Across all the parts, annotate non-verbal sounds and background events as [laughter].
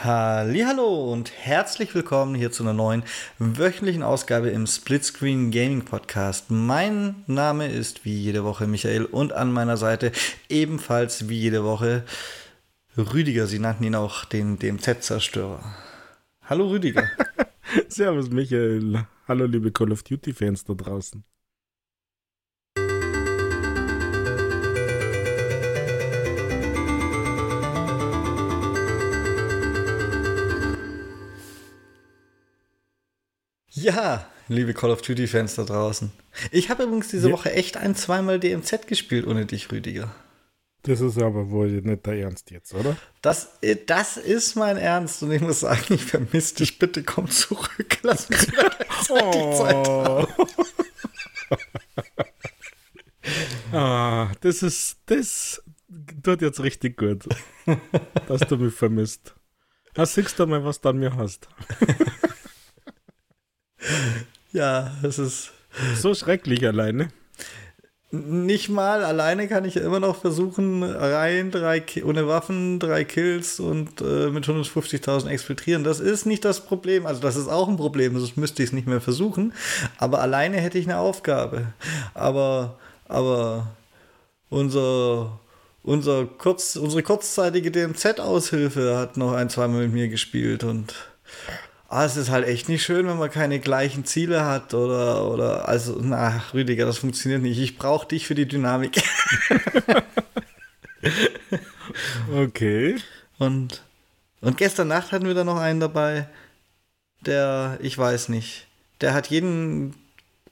Hallo und herzlich willkommen hier zu einer neuen wöchentlichen Ausgabe im Splitscreen Gaming Podcast. Mein Name ist wie jede Woche Michael und an meiner Seite ebenfalls wie jede Woche Rüdiger. Sie nannten ihn auch den DMZ-Zerstörer. Hallo Rüdiger. [laughs] Servus Michael. Hallo liebe Call of Duty Fans da draußen. Ja, liebe Call of Duty-Fans da draußen. Ich habe übrigens diese ja. Woche echt ein, zweimal DMZ gespielt ohne dich, Rüdiger. Das ist aber wohl nicht der Ernst jetzt, oder? Das, äh, das ist mein Ernst und ich muss sagen, ich vermisse dich. Bitte komm zurück. [laughs] Lass uns [laughs] oh. Zeit [laughs] haben. ah, das ist, das tut jetzt richtig gut, dass du mich vermisst. Da siehst du mal, was du an mir hast. Ja, es ist. So schrecklich alleine. Nicht mal, alleine kann ich immer noch versuchen, rein, drei, ohne Waffen, drei Kills und äh, mit 150.000 exfiltrieren. Das ist nicht das Problem. Also, das ist auch ein Problem, sonst müsste ich es nicht mehr versuchen. Aber alleine hätte ich eine Aufgabe. Aber, aber unser, unser kurz, unsere kurzzeitige DMZ-Aushilfe hat noch ein, zweimal mit mir gespielt und ah, es ist halt echt nicht schön, wenn man keine gleichen Ziele hat oder, oder also, na, Rüdiger, das funktioniert nicht. Ich brauche dich für die Dynamik. [laughs] okay. Und, und gestern Nacht hatten wir da noch einen dabei, der, ich weiß nicht, der hat jeden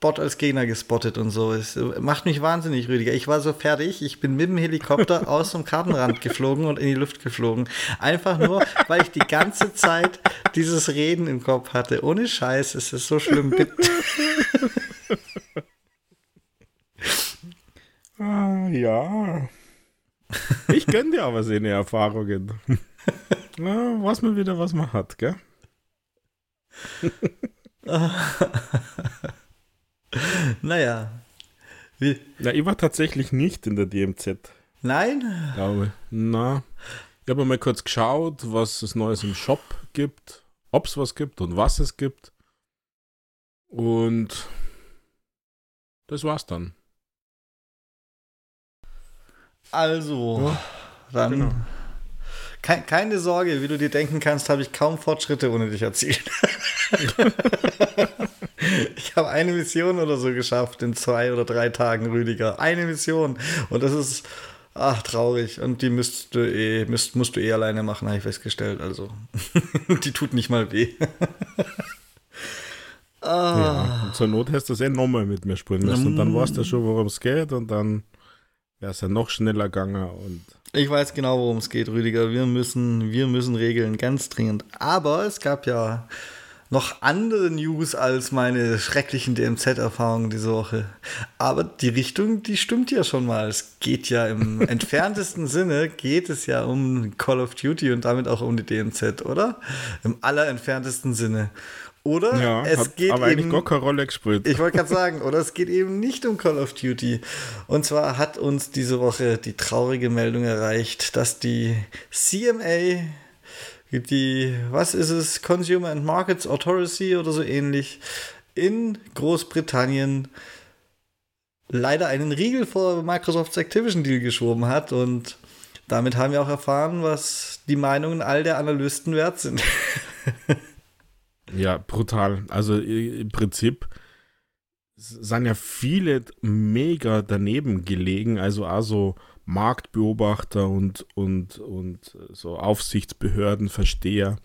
Bot als Gegner gespottet und so. Es macht mich wahnsinnig, Rüdiger. Ich war so fertig. Ich bin mit dem Helikopter [laughs] aus dem Kartenrand geflogen und in die Luft geflogen. Einfach nur, weil ich die ganze Zeit dieses Reden im Kopf hatte. Ohne Scheiß, es ist so schlimm. [laughs] ah, ja. Ich gönne dir aber seine Erfahrungen. [laughs] Na, was man wieder, was man hat, gell? Naja. Wie? Na, ich war tatsächlich nicht in der DMZ. Nein? Glaube. Na. Ich habe mal kurz geschaut, was es Neues im Shop gibt, ob es was gibt und was es gibt. Und das war's dann. Also, ja, dann. Genau. keine Sorge, wie du dir denken kannst, habe ich kaum Fortschritte ohne dich erzielt. [laughs] Ich habe eine Mission oder so geschafft in zwei oder drei Tagen, Rüdiger. Eine Mission. Und das ist, ach, traurig. Und die müsst du eh, müsst, musst du eh alleine machen, habe ich festgestellt. Also, [laughs] die tut nicht mal weh. [laughs] ah. Ja, zur Not hast du es eh nochmal mit mir spielen müssen. Und dann weißt du schon, worum es geht. Und dann wäre es ja noch schneller gegangen. Und ich weiß genau, worum es geht, Rüdiger. Wir müssen, wir müssen regeln, ganz dringend. Aber es gab ja noch andere News als meine schrecklichen DMZ-Erfahrungen diese Woche. Aber die Richtung, die stimmt ja schon mal. Es geht ja im [laughs] entferntesten Sinne, geht es ja um Call of Duty und damit auch um die DMZ, oder? Im allerentferntesten Sinne. Oder ja, es hat, geht aber eben, eigentlich gar keine Rolle gespielt. Ich wollte gerade [laughs] sagen, oder es geht eben nicht um Call of Duty. Und zwar hat uns diese Woche die traurige Meldung erreicht, dass die CMA die, was ist es, Consumer and Markets Authority oder so ähnlich, in Großbritannien leider einen Riegel vor Microsofts Activision Deal geschoben hat und damit haben wir auch erfahren, was die Meinungen all der Analysten wert sind. ja, brutal. Also im Prinzip sind ja viele mega daneben gelegen, also also Marktbeobachter und, und, und so Aufsichtsbehördenversteher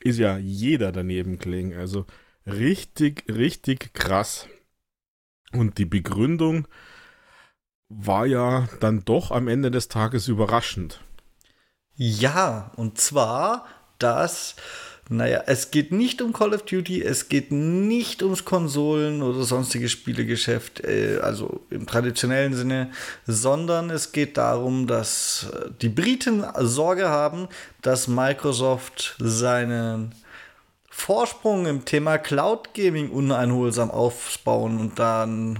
ist ja jeder daneben gelegen. Also richtig, richtig krass. Und die Begründung war ja dann doch am Ende des Tages überraschend. Ja, und zwar, dass naja, es geht nicht um Call of Duty, es geht nicht ums Konsolen- oder sonstige Spielegeschäft, äh, also im traditionellen Sinne, sondern es geht darum, dass äh, die Briten Sorge haben, dass Microsoft seinen Vorsprung im Thema Cloud Gaming uneinholsam aufbauen und dann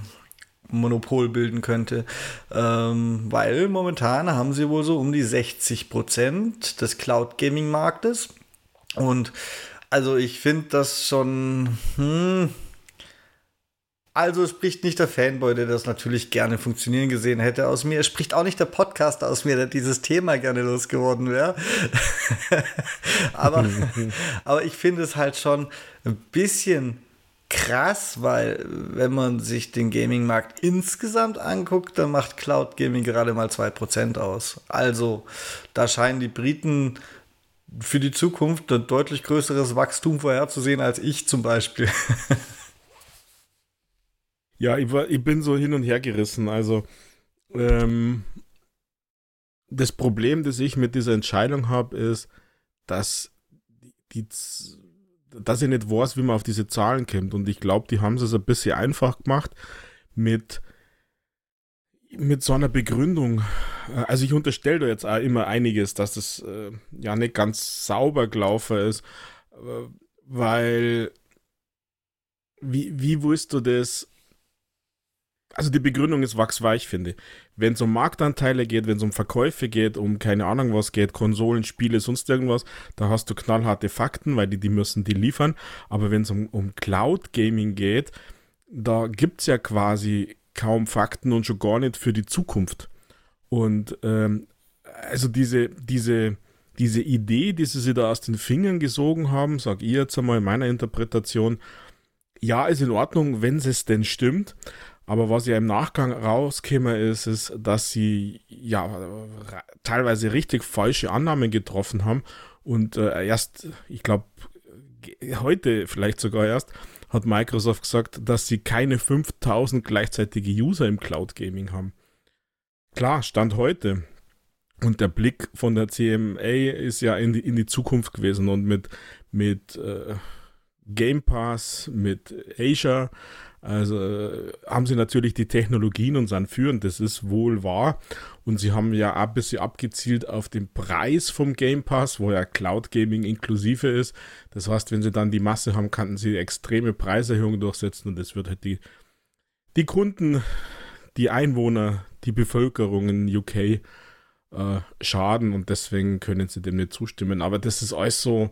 Monopol bilden könnte, ähm, weil momentan haben sie wohl so um die 60 Prozent des Cloud Gaming Marktes Und also ich finde das schon. Hm, also spricht nicht der Fanboy, der das natürlich gerne funktionieren gesehen hätte aus mir. Es spricht auch nicht der Podcaster aus mir, der dieses Thema gerne losgeworden wäre. [laughs] aber, [laughs] aber ich finde es halt schon ein bisschen krass, weil wenn man sich den Gaming-Markt insgesamt anguckt, dann macht Cloud Gaming gerade mal 2% aus. Also da scheinen die Briten für die Zukunft ein deutlich größeres Wachstum vorherzusehen als ich zum Beispiel. [laughs] Ja, ich, war, ich bin so hin und her gerissen. Also, ähm, das Problem, das ich mit dieser Entscheidung habe, ist, dass, die, dass ich nicht weiß, wie man auf diese Zahlen kommt. Und ich glaube, die haben es ein bisschen einfach gemacht mit, mit so einer Begründung. Also ich unterstelle da jetzt auch immer einiges, dass das äh, ja nicht ganz sauber gelaufen ist, äh, weil wie, wie willst du das also die Begründung ist wachsweich, finde ich. Wenn es um Marktanteile geht, wenn es um Verkäufe geht, um keine Ahnung was geht, Konsolen, Spiele, sonst irgendwas, da hast du knallharte Fakten, weil die, die müssen die liefern. Aber wenn es um, um Cloud Gaming geht, da gibt es ja quasi kaum Fakten und schon gar nicht für die Zukunft. Und ähm, also diese, diese, diese Idee, die sie sich da aus den Fingern gesogen haben, sag ich jetzt einmal in meiner Interpretation, ja, ist in Ordnung, wenn es denn stimmt. Aber was ja im Nachgang rauskäme, ist, ist, dass sie ja teilweise richtig falsche Annahmen getroffen haben. Und äh, erst, ich glaube, heute vielleicht sogar erst, hat Microsoft gesagt, dass sie keine 5000 gleichzeitige User im Cloud Gaming haben. Klar, Stand heute. Und der Blick von der CMA ist ja in die, in die Zukunft gewesen und mit, mit äh, Game Pass, mit Asia also äh, haben sie natürlich die Technologien und sind führend, das ist wohl wahr. Und sie haben ja ein bisschen abgezielt auf den Preis vom Game Pass, wo ja Cloud Gaming inklusive ist. Das heißt, wenn sie dann die Masse haben, könnten sie extreme Preiserhöhungen durchsetzen und das wird halt die, die Kunden, die Einwohner, die Bevölkerung in UK äh, schaden und deswegen können sie dem nicht zustimmen. Aber das ist alles so,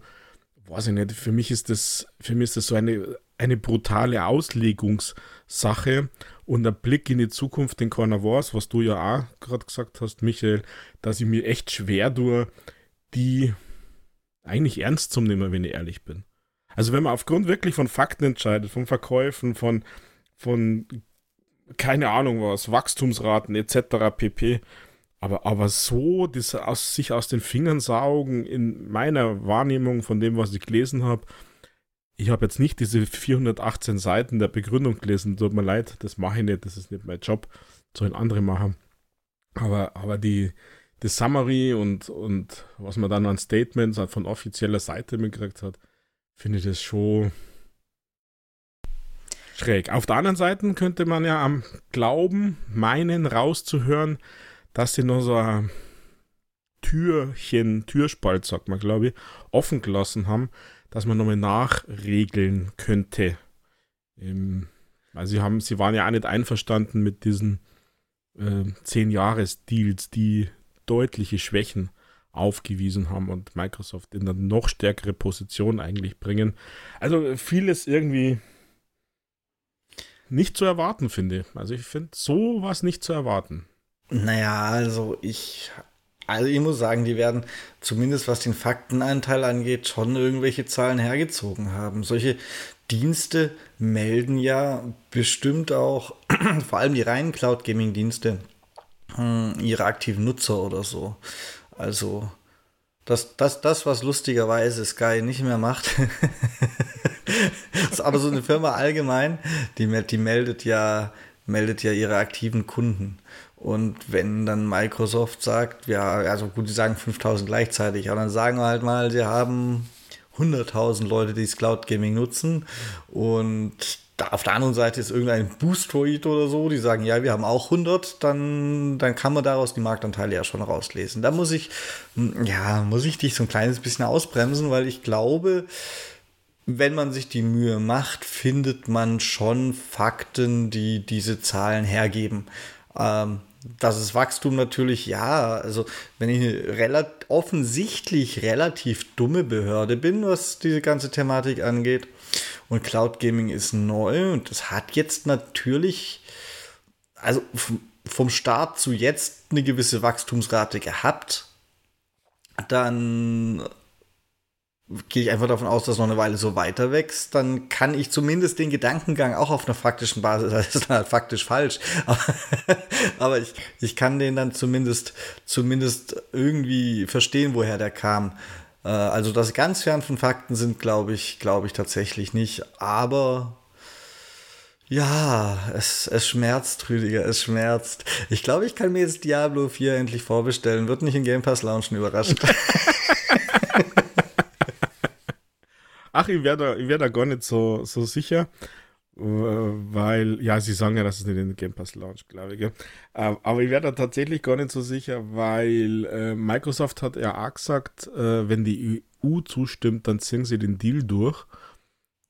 weiß ich nicht, für mich ist das, für mich ist das so eine eine brutale Auslegungssache und der Blick in die Zukunft, den keiner weiß, was du ja auch gerade gesagt hast, Michael, dass ich mir echt schwer tue, die eigentlich ernst zu nehmen, wenn ich ehrlich bin. Also wenn man aufgrund wirklich von Fakten entscheidet, von Verkäufen, von, von keine Ahnung was, Wachstumsraten etc. pp. Aber, aber so das aus, sich aus den Fingern saugen in meiner Wahrnehmung von dem, was ich gelesen habe, ich habe jetzt nicht diese 418 Seiten der Begründung gelesen, tut mir leid, das mache ich nicht, das ist nicht mein Job, sollen andere machen. Aber, aber die, die Summary und, und was man dann an Statements von offizieller Seite mitgekriegt hat, finde ich das schon schräg. Auf der anderen Seite könnte man ja am Glauben meinen, rauszuhören, dass sie noch so ein Türchen, Türspalt, sagt man, glaube ich, offen gelassen haben, dass man nochmal nachregeln könnte. Ähm, also sie haben, sie waren ja auch nicht einverstanden mit diesen äh, 10-Jahres-Deals, die deutliche Schwächen aufgewiesen haben und Microsoft in eine noch stärkere Position eigentlich bringen. Also vieles irgendwie nicht zu erwarten, finde ich. Also ich finde sowas nicht zu erwarten. Naja, also ich also ich muss sagen, die werden zumindest was den Faktenanteil angeht, schon irgendwelche Zahlen hergezogen haben. Solche Dienste melden ja bestimmt auch, [clears throat] vor allem die reinen Cloud Gaming Dienste, hm, ihre aktiven Nutzer oder so. Also das, das, das was lustigerweise Sky nicht mehr macht. [laughs] aber so eine Firma allgemein, die, die meldet ja meldet ja ihre aktiven Kunden. Und wenn dann Microsoft sagt, ja, also gut, die sagen 5000 gleichzeitig, aber dann sagen wir halt mal, sie haben 100.000 Leute, die das Cloud Gaming nutzen und da auf der anderen Seite ist irgendein Boostroid oder so, die sagen, ja, wir haben auch 100, dann, dann kann man daraus die Marktanteile ja schon rauslesen. Da muss ich, ja, muss ich dich so ein kleines bisschen ausbremsen, weil ich glaube, wenn man sich die Mühe macht, findet man schon Fakten, die diese Zahlen hergeben. Ähm, das ist Wachstum natürlich, ja. Also, wenn ich eine rel offensichtlich relativ dumme Behörde bin, was diese ganze Thematik angeht, und Cloud Gaming ist neu und es hat jetzt natürlich, also vom Start zu jetzt eine gewisse Wachstumsrate gehabt, dann gehe ich einfach davon aus, dass noch eine Weile so weiter wächst, dann kann ich zumindest den Gedankengang auch auf einer faktischen Basis, [laughs] das ist halt faktisch falsch, aber, [laughs] aber ich, ich kann den dann zumindest, zumindest irgendwie verstehen, woher der kam. Äh, also, dass ganz fern von Fakten sind, glaube ich, glaube ich tatsächlich nicht, aber ja, es, es schmerzt, Rüdiger, es schmerzt. Ich glaube, ich kann mir jetzt Diablo 4 endlich vorbestellen. Wird nicht in Game Pass launchen, überrascht. [laughs] Ach, ich wäre da, wär da gar nicht so, so sicher, weil, ja, sie sagen ja, dass es nicht in den Game Pass launcht, glaube ich. Äh, aber ich wäre da tatsächlich gar nicht so sicher, weil äh, Microsoft hat ja auch gesagt, äh, wenn die EU zustimmt, dann ziehen sie den Deal durch.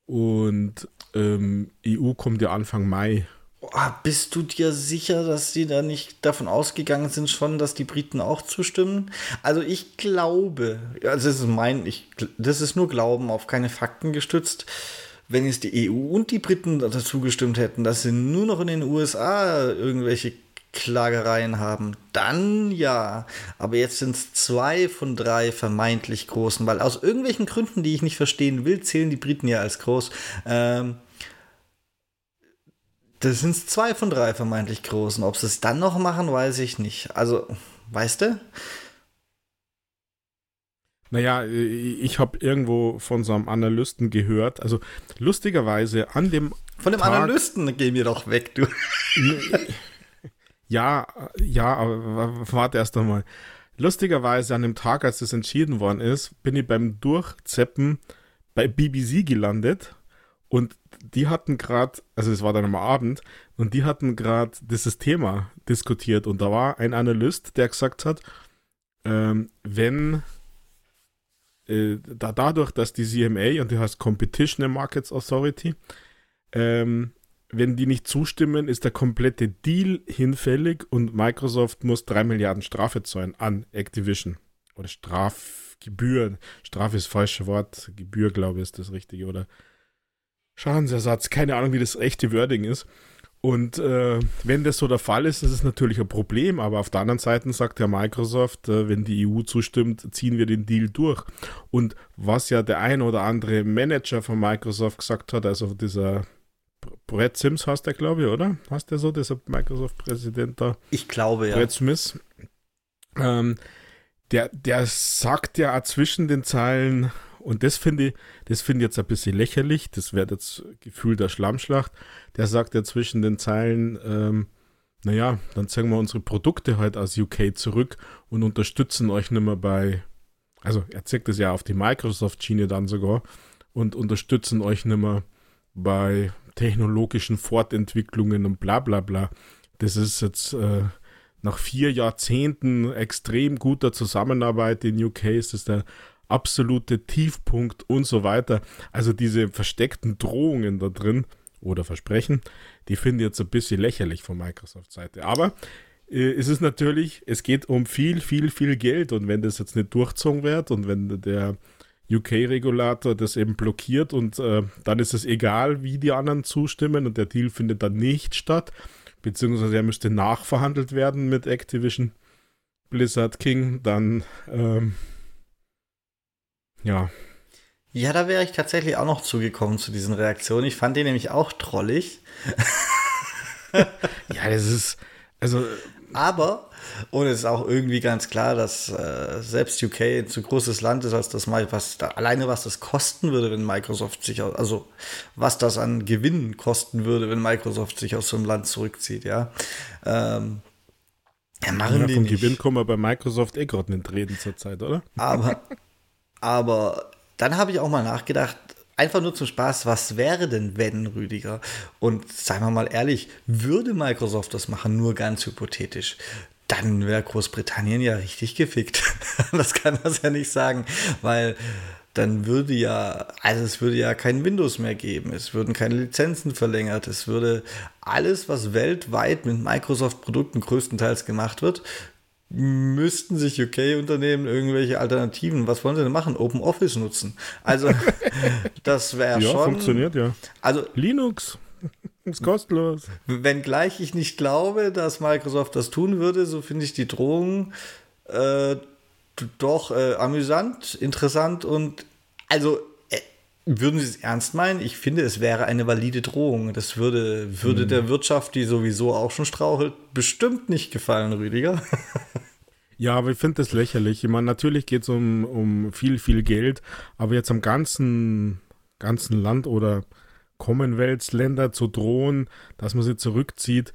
Und ähm, EU kommt ja Anfang Mai Oh, bist du dir sicher, dass sie da nicht davon ausgegangen sind schon, dass die Briten auch zustimmen? Also ich glaube, also das ist mein, ich, das ist nur Glauben, auf keine Fakten gestützt. Wenn jetzt die EU und die Briten dazu gestimmt hätten, dass sie nur noch in den USA irgendwelche Klagereien haben, dann ja. Aber jetzt sind es zwei von drei vermeintlich großen, weil aus irgendwelchen Gründen, die ich nicht verstehen will, zählen die Briten ja als groß. Ähm, das sind zwei von drei vermeintlich großen. Ob sie es dann noch machen, weiß ich nicht. Also, weißt du? Naja, ich habe irgendwo von so einem Analysten gehört, also lustigerweise an dem. Von dem Tag, Analysten gehen wir doch weg, du. ja, ja, aber warte erst einmal. Lustigerweise an dem Tag, als das entschieden worden ist, bin ich beim Durchzeppen bei BBC gelandet und die hatten gerade, also es war dann am Abend, und die hatten gerade dieses Thema diskutiert. Und da war ein Analyst, der gesagt hat, ähm, wenn äh, da dadurch, dass die CMA und die heißt Competition and Markets Authority, ähm, wenn die nicht zustimmen, ist der komplette Deal hinfällig und Microsoft muss 3 Milliarden Strafe zahlen an Activision. Oder Strafgebühr. Strafe ist das falsche Wort. Gebühr, glaube ich, ist das richtige. Oder Schadensersatz. Keine Ahnung, wie das echte Wording ist. Und äh, wenn das so der Fall ist, ist es natürlich ein Problem. Aber auf der anderen Seite sagt ja Microsoft, äh, wenn die EU zustimmt, ziehen wir den Deal durch. Und was ja der ein oder andere Manager von Microsoft gesagt hat, also dieser Brett Sims heißt der, glaube ich, oder? Hast der so, dieser Microsoft-Präsident da? Ich glaube, ja. Brett Smith. Ähm, der, der sagt ja zwischen den Zeilen, und das finde ich, das finde jetzt ein bisschen lächerlich. Das wird jetzt Gefühl der Schlammschlacht. Der sagt ja zwischen den Zeilen, ähm, naja, dann zeigen wir unsere Produkte halt aus UK zurück und unterstützen euch nicht mehr bei, also er zeigt es ja auf die Microsoft-Schiene dann sogar und unterstützen euch nicht mehr bei technologischen Fortentwicklungen und bla bla bla. Das ist jetzt äh, nach vier Jahrzehnten extrem guter Zusammenarbeit in UK ist das der absolute Tiefpunkt und so weiter. Also diese versteckten Drohungen da drin oder Versprechen, die finde ich jetzt ein bisschen lächerlich von Microsoft-Seite. Aber äh, es ist natürlich, es geht um viel, viel, viel Geld und wenn das jetzt nicht durchzogen wird und wenn der UK-Regulator das eben blockiert und äh, dann ist es egal, wie die anderen zustimmen und der Deal findet dann nicht statt, beziehungsweise er müsste nachverhandelt werden mit Activision Blizzard King, dann ähm, ja. Ja, da wäre ich tatsächlich auch noch zugekommen zu diesen Reaktionen. Ich fand die nämlich auch trollig. [laughs] ja, das ist, also. Aber, und es ist auch irgendwie ganz klar, dass äh, selbst UK ein zu großes Land ist, als das mal, was da, alleine was das kosten würde, wenn Microsoft sich aus, also was das an Gewinnen kosten würde, wenn Microsoft sich aus so einem Land zurückzieht, ja. Ähm, ja, machen ja, die vom nicht. Gewinn kommen wir bei Microsoft eh gerade nicht reden zurzeit, oder? Aber, Aber dann habe ich auch mal nachgedacht, einfach nur zum Spaß, was wäre denn, wenn, Rüdiger? Und seien wir mal ehrlich, würde Microsoft das machen, nur ganz hypothetisch, dann wäre Großbritannien ja richtig gefickt. [laughs] das kann man ja nicht sagen, weil dann würde ja, also es würde ja kein Windows mehr geben, es würden keine Lizenzen verlängert, es würde alles, was weltweit mit Microsoft-Produkten größtenteils gemacht wird, müssten sich UK-Unternehmen irgendwelche Alternativen, was wollen sie denn machen? Open Office nutzen. Also, [laughs] das wäre ja, schon. Ja, funktioniert ja. Also, Linux. [laughs] Ist kostenlos. Wenngleich ich nicht glaube, dass Microsoft das tun würde, so finde ich die Drohung äh, doch äh, amüsant, interessant und also würden Sie es ernst meinen? Ich finde, es wäre eine valide Drohung. Das würde, würde hm. der Wirtschaft, die sowieso auch schon strauchelt, bestimmt nicht gefallen, Rüdiger. [laughs] Ja, aber ich finde das lächerlich. Ich meine, natürlich geht es um, um viel, viel Geld, aber jetzt am ganzen, ganzen Land oder Commonwealth-Länder zu drohen, dass man sie zurückzieht,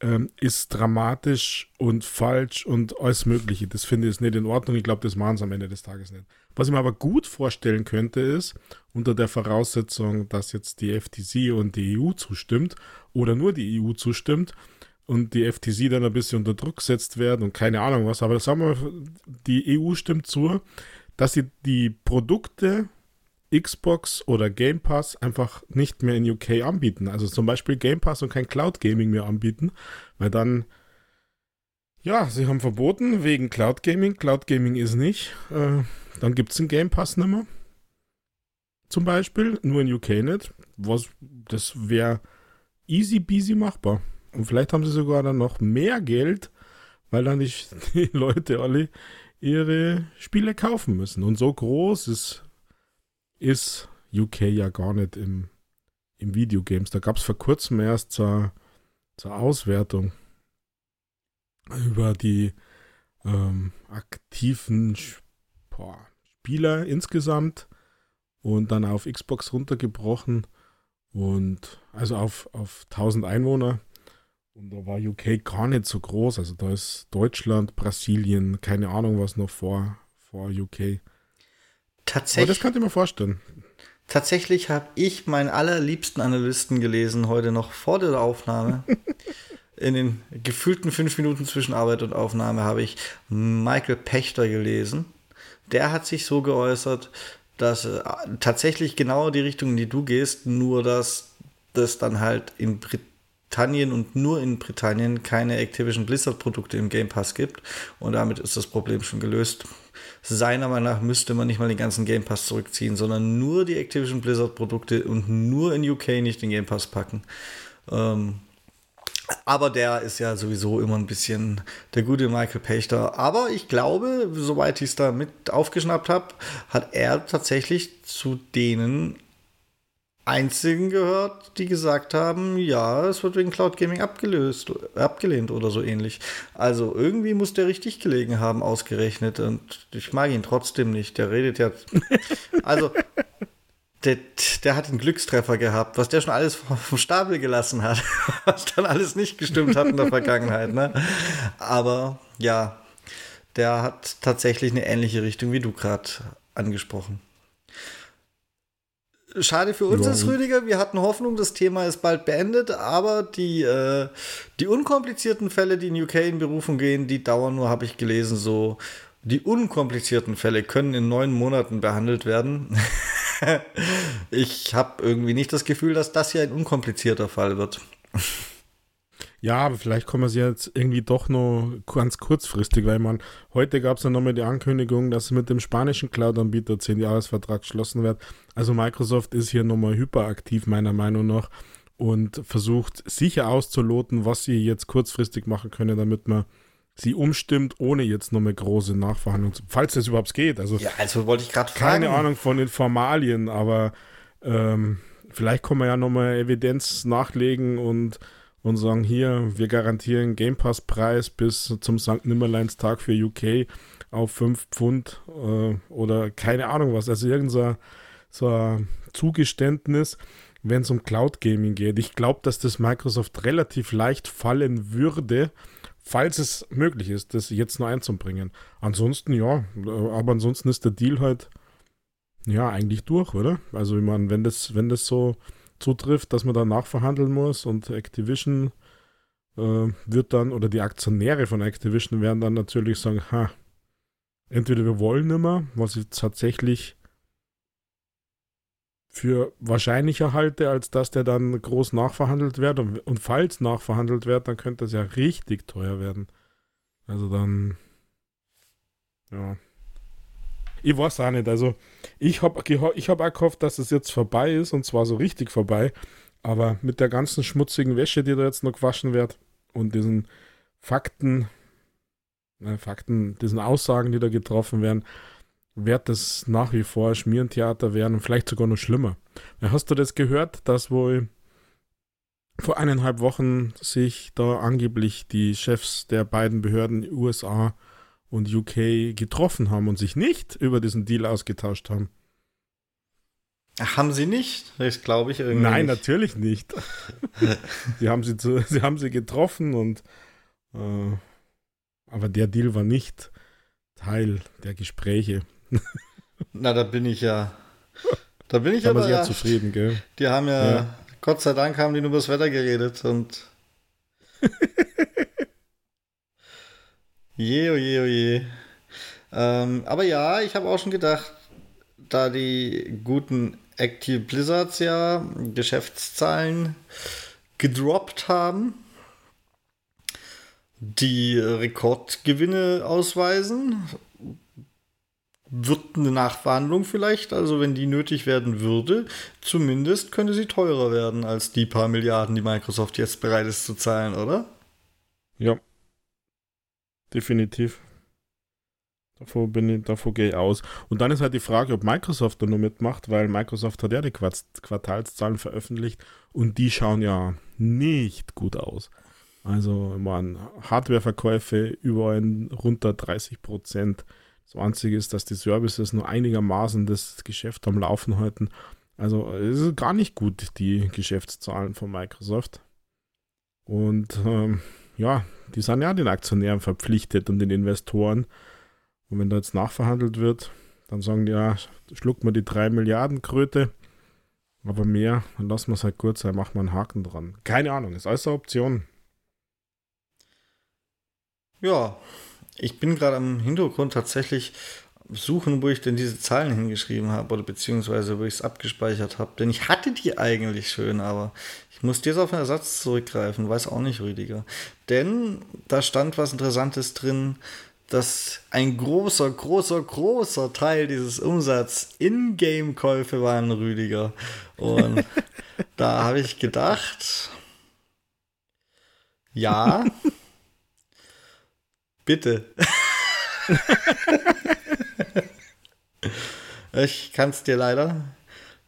ähm, ist dramatisch und falsch und alles Mögliche. Das finde ich nicht in Ordnung. Ich glaube, das machen sie am Ende des Tages nicht. Was ich mir aber gut vorstellen könnte, ist, unter der Voraussetzung, dass jetzt die FTC und die EU zustimmt oder nur die EU zustimmt und die FTC dann ein bisschen unter Druck gesetzt werden und keine Ahnung was, aber sagen wir, die EU stimmt zu, dass sie die Produkte Xbox oder Game Pass einfach nicht mehr in UK anbieten. Also zum Beispiel Game Pass und kein Cloud Gaming mehr anbieten, weil dann, ja, sie haben verboten wegen Cloud Gaming. Cloud Gaming ist nicht. Äh, dann gibt es den Game Pass nicht mehr. Zum Beispiel, nur in UK nicht. Was, das wäre easy peasy machbar. Und vielleicht haben sie sogar dann noch mehr Geld, weil dann die, [laughs] die Leute alle ihre Spiele kaufen müssen. Und so groß ist ist UK ja gar nicht im, im Videogames. Da gab es vor kurzem erst zur, zur Auswertung über die ähm, aktiven boah, Spieler insgesamt und dann auf Xbox runtergebrochen und also auf, auf 1000 Einwohner. Und da war UK gar nicht so groß. Also da ist Deutschland, Brasilien, keine Ahnung was noch vor, vor UK. Tatsächlich. Aber das könnte ich mir vorstellen. Tatsächlich habe ich meinen allerliebsten Analysten gelesen, heute noch vor der Aufnahme. [laughs] In den gefühlten fünf Minuten zwischen Arbeit und Aufnahme habe ich Michael Pechter gelesen. Der hat sich so geäußert, dass äh, tatsächlich genau die Richtung, in die du gehst, nur dass das dann halt in Britannien und nur in Britannien keine Activision Blizzard Produkte im Game Pass gibt. Und damit ist das Problem schon gelöst seiner Meinung nach müsste man nicht mal den ganzen Game Pass zurückziehen, sondern nur die Activision Blizzard Produkte und nur in UK nicht den Game Pass packen. Ähm, aber der ist ja sowieso immer ein bisschen der gute Michael Pechter. Aber ich glaube, soweit ich es da mit aufgeschnappt habe, hat er tatsächlich zu denen einzigen gehört, die gesagt haben, ja, es wird wegen Cloud Gaming abgelöst, abgelehnt oder so ähnlich. Also irgendwie muss der richtig gelegen haben, ausgerechnet. Und ich mag ihn trotzdem nicht. Der redet ja. [laughs] Also, der, der hat einen Glückstreffer gehabt, was der schon alles vom Stapel gelassen hat, [laughs] was dann alles nicht gestimmt hat in der Vergangenheit. Ne? Aber ja, der hat tatsächlich eine ähnliche Richtung wie du gerade angesprochen. Schade für uns ist, Rüdiger. Wir hatten Hoffnung, das Thema ist bald beendet, aber die, äh, die unkomplizierten Fälle, die in UK in Berufung gehen, die dauern nur, habe ich gelesen, so. Die unkomplizierten Fälle können in neun Monaten behandelt werden. [laughs] ich habe irgendwie nicht das Gefühl, dass das hier ein unkomplizierter Fall wird. Ja, aber vielleicht kommen sie jetzt irgendwie doch noch ganz kurzfristig, weil man heute gab es ja nochmal die Ankündigung, dass mit dem spanischen Cloud-Anbieter 10 Jahresvertrag geschlossen wird. Also Microsoft ist hier nochmal hyperaktiv, meiner Meinung nach, und versucht sicher auszuloten, was sie jetzt kurzfristig machen können, damit man sie umstimmt, ohne jetzt nochmal große Nachverhandlungen, falls das überhaupt geht. Also, ja, also wollte ich gerade fragen. Keine Ahnung von den Formalien, aber ähm, vielleicht kann man ja nochmal Evidenz nachlegen und und sagen, hier, wir garantieren Game Pass Preis bis zum St. Nimmerleins Tag für UK auf 5 Pfund äh, oder keine Ahnung was. Also irgendein so ein Zugeständnis, wenn es um Cloud Gaming geht. Ich glaube, dass das Microsoft relativ leicht fallen würde, falls es möglich ist, das jetzt nur einzubringen. Ansonsten, ja, aber ansonsten ist der Deal halt ja eigentlich durch, oder? Also, ich meine, wenn das, wenn das so zutrifft, dass man da nachverhandeln muss und Activision äh, wird dann, oder die Aktionäre von Activision werden dann natürlich sagen, ha, entweder wir wollen mehr, was ich tatsächlich für wahrscheinlicher halte, als dass der dann groß nachverhandelt wird. Und, und falls nachverhandelt wird, dann könnte es ja richtig teuer werden. Also dann, ja. Ich weiß auch nicht. Also ich habe ich hab auch gehofft, dass es jetzt vorbei ist und zwar so richtig vorbei. Aber mit der ganzen schmutzigen Wäsche, die da jetzt noch gewaschen wird und diesen Fakten, äh, Fakten, diesen Aussagen, die da getroffen werden, wird das nach wie vor Schmierentheater werden und vielleicht sogar noch schlimmer. Hast du das gehört, dass wohl vor eineinhalb Wochen sich da angeblich die Chefs der beiden Behörden USA und UK getroffen haben und sich nicht über diesen Deal ausgetauscht haben? Haben sie nicht? Das glaube ich irgendwie. Nein, nicht. natürlich nicht. [laughs] sie, haben sie, zu, sie haben sie getroffen und äh, aber der Deal war nicht Teil der Gespräche. Na, da bin ich ja. Da bin ich da aber sehr zufrieden, gell? Die haben ja, ja, Gott sei Dank haben die nur über das Wetter geredet und. [laughs] je, oh je, oh je. Ähm, aber ja, ich habe auch schon gedacht, da die guten Active Blizzards ja Geschäftszahlen gedroppt haben, die Rekordgewinne ausweisen, wird eine Nachverhandlung vielleicht, also wenn die nötig werden würde, zumindest könnte sie teurer werden als die paar Milliarden, die Microsoft jetzt bereit ist zu zahlen, oder? Ja. Definitiv. Davor, bin ich, davor gehe ich aus. Und dann ist halt die Frage, ob Microsoft da nur mitmacht, weil Microsoft hat ja die Quartalszahlen veröffentlicht und die schauen ja nicht gut aus. Also, man, Hardwareverkäufe überall runter 30 Prozent. Das Einzige ist, dass die Services nur einigermaßen das Geschäft am Laufen halten. Also es ist gar nicht gut, die Geschäftszahlen von Microsoft. Und ähm, ja, die sind ja den Aktionären verpflichtet und den Investoren. Und wenn da jetzt nachverhandelt wird, dann sagen die, ja, schluckt man die 3 Milliarden Kröte. Aber mehr, dann lassen wir es halt kurz sein, machen wir einen Haken dran. Keine Ahnung, ist alles eine Option. Ja, ich bin gerade am Hintergrund tatsächlich suchen, wo ich denn diese Zahlen hingeschrieben habe oder beziehungsweise wo ich es abgespeichert habe. Denn ich hatte die eigentlich schön, aber ich musste jetzt auf einen Ersatz zurückgreifen, weiß auch nicht, Rüdiger. Denn da stand was Interessantes drin, dass ein großer, großer, großer Teil dieses Umsatz In-Game-Käufe waren, Rüdiger. Und [laughs] da habe ich gedacht, ja, Bitte. [laughs] ich kann es dir leider.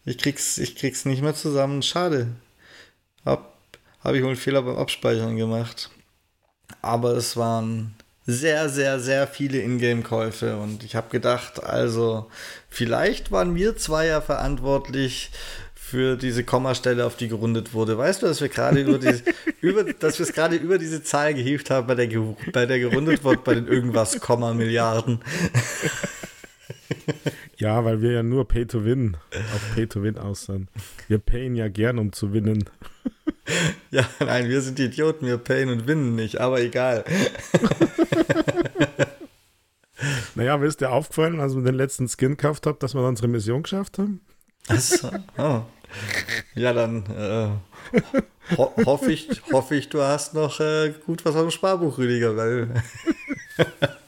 Ich krieg's, ich krieg's nicht mehr zusammen. Schade. Hab, hab ich wohl einen Fehler beim Abspeichern gemacht. Aber es waren sehr, sehr, sehr viele Ingame-Käufe und ich habe gedacht, also vielleicht waren wir zwei ja verantwortlich für diese Kommastelle, auf die gerundet wurde. Weißt du, dass wir gerade über diese, [laughs] über, dass wir es gerade über diese Zahl gehievt haben, bei der, bei der gerundet wird, bei den irgendwas Komma Milliarden. [laughs] Ja, weil wir ja nur Pay to Win auf Pay to Win aus sind. Wir payen ja gern, um zu winnen. [laughs] Ja, nein, wir sind die Idioten, wir payen und winnen nicht, aber egal. Naja, mir ist dir aufgefallen, als wir den letzten Skin gekauft haben, dass wir unsere Mission geschafft haben? Achso, oh. [laughs] Ja, dann äh, ho hoffe ich, hoff ich, du hast noch äh, gut was auf dem Sparbuch, Rüdiger, weil. [laughs]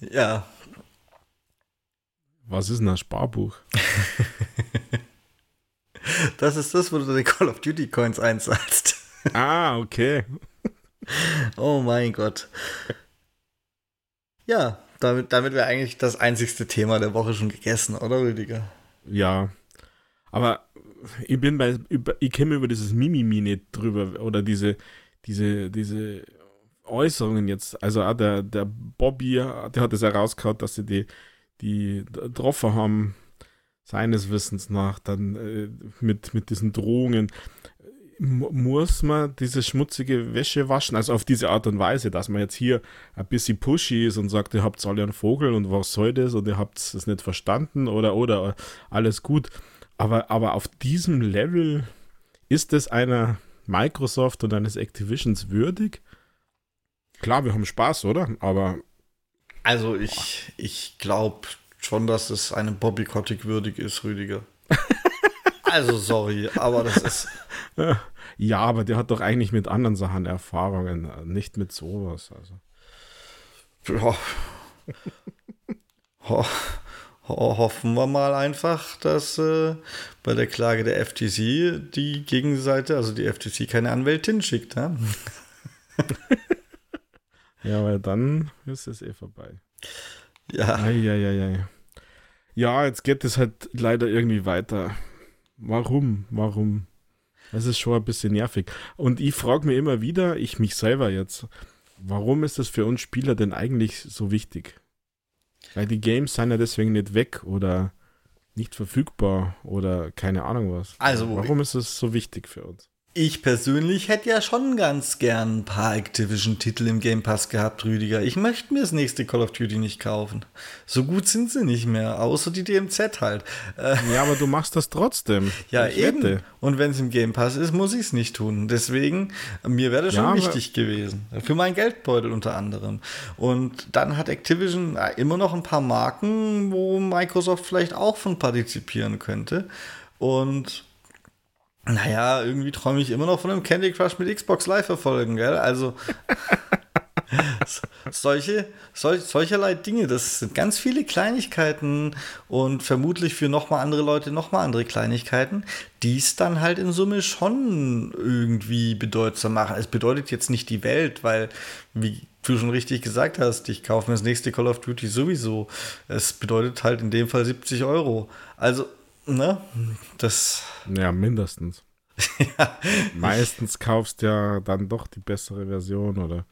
ja. Was ist denn ein Sparbuch? [laughs] das ist das, wo du die Call of Duty Coins einzahlst. ah, okay. oh mein Gott. Ja, damit, damit wäre eigentlich das einzigste Thema der Woche schon gegessen, oder Rüdiger? Ja, aber ich bin bei, ich käme über dieses Mimimi nicht drüber oder diese, diese, diese Äußerungen jetzt. Also auch der, der Bobby, der hat es herausgehauen, dass sie die, die getroffen haben, seines Wissens nach, dann äh, mit, mit diesen Drohungen. Muss man diese schmutzige Wäsche waschen? Also auf diese Art und Weise, dass man jetzt hier ein bisschen pushy ist und sagt, ihr habt alle einen Vogel und was soll das und ihr habt es nicht verstanden oder oder alles gut. Aber, aber auf diesem Level ist es einer Microsoft und eines Activisions würdig? Klar, wir haben Spaß, oder? Aber. Also ich, ich glaube schon, dass es einem Bobby Kotick würdig ist, Rüdiger. [laughs] Also sorry, aber das ist. [laughs] Ja, aber der hat doch eigentlich mit anderen Sachen Erfahrungen, nicht mit sowas. Also. Ja. [laughs] Ho ho hoffen wir mal einfach, dass äh, bei der Klage der FTC die Gegenseite, also die FTC, keine Anwältin schickt. Ne? [laughs] ja, weil dann ist es eh vorbei. Ja. Eieiei. Ja, jetzt geht es halt leider irgendwie weiter. Warum? Warum? Das ist schon ein bisschen nervig. Und ich frage mich immer wieder, ich mich selber jetzt, warum ist das für uns Spieler denn eigentlich so wichtig? Weil die Games sind ja deswegen nicht weg oder nicht verfügbar oder keine Ahnung was. Also, warum ist es so wichtig für uns? Ich persönlich hätte ja schon ganz gern ein paar Activision-Titel im Game Pass gehabt, Rüdiger. Ich möchte mir das nächste Call of Duty nicht kaufen. So gut sind sie nicht mehr, außer die DMZ halt. Äh, ja, aber du machst das trotzdem. [laughs] ja, ich eben. Wette. Und wenn es im Game Pass ist, muss ich es nicht tun. Deswegen, mir wäre das schon ja, wichtig gewesen. Für meinen Geldbeutel unter anderem. Und dann hat Activision immer noch ein paar Marken, wo Microsoft vielleicht auch von partizipieren könnte. Und naja, irgendwie träume ich immer noch von einem Candy Crush mit Xbox Live verfolgen, gell? Also [laughs] solche, sol, solcherlei Dinge, das sind ganz viele Kleinigkeiten und vermutlich für nochmal andere Leute nochmal andere Kleinigkeiten, die es dann halt in Summe schon irgendwie bedeutsam machen. Es bedeutet jetzt nicht die Welt, weil, wie du schon richtig gesagt hast, ich kaufe mir das nächste Call of Duty sowieso. Es bedeutet halt in dem Fall 70 Euro. Also Ne? Das. Ja, mindestens. [laughs] ja. Meistens kaufst du ja dann doch die bessere Version oder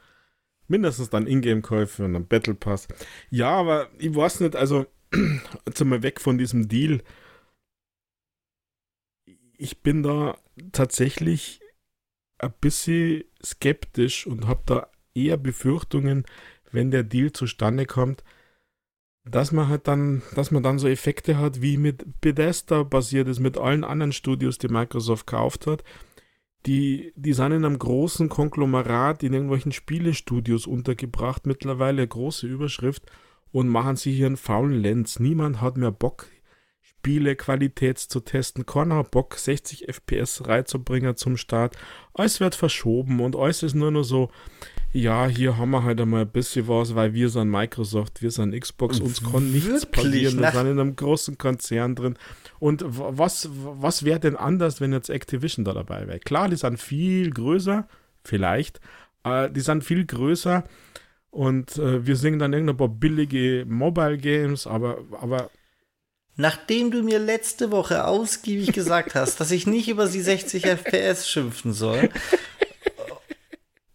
mindestens dann Ingame-Käufe und dann Battle Pass. Ja, aber ich weiß nicht, also [clears throat] jetzt sind wir weg von diesem Deal. Ich bin da tatsächlich ein bisschen skeptisch und habe da eher Befürchtungen, wenn der Deal zustande kommt, dass man halt dann, dass man dann so Effekte hat, wie mit Bethesda passiert ist, mit allen anderen Studios, die Microsoft gekauft hat. Die, die sind in einem großen Konglomerat in irgendwelchen Spielestudios untergebracht, mittlerweile große Überschrift und machen sich hier einen faulen Lenz. Niemand hat mehr Bock, Spiele Qualität zu testen. Keiner Bock, 60 FPS reinzubringen zum Start. Alles wird verschoben und alles ist nur noch so, ja, hier haben wir halt einmal ein bisschen was, weil wir sind Microsoft, wir sind Xbox, uns kann nichts passieren, wir sind in einem großen Konzern drin. Und was, was wäre denn anders, wenn jetzt Activision da dabei wäre? Klar, die sind viel größer, vielleicht, äh, die sind viel größer und äh, wir singen dann irgendein paar billige Mobile Games, aber, aber Nachdem du mir letzte Woche ausgiebig gesagt hast, dass ich nicht über die 60 FPS schimpfen soll,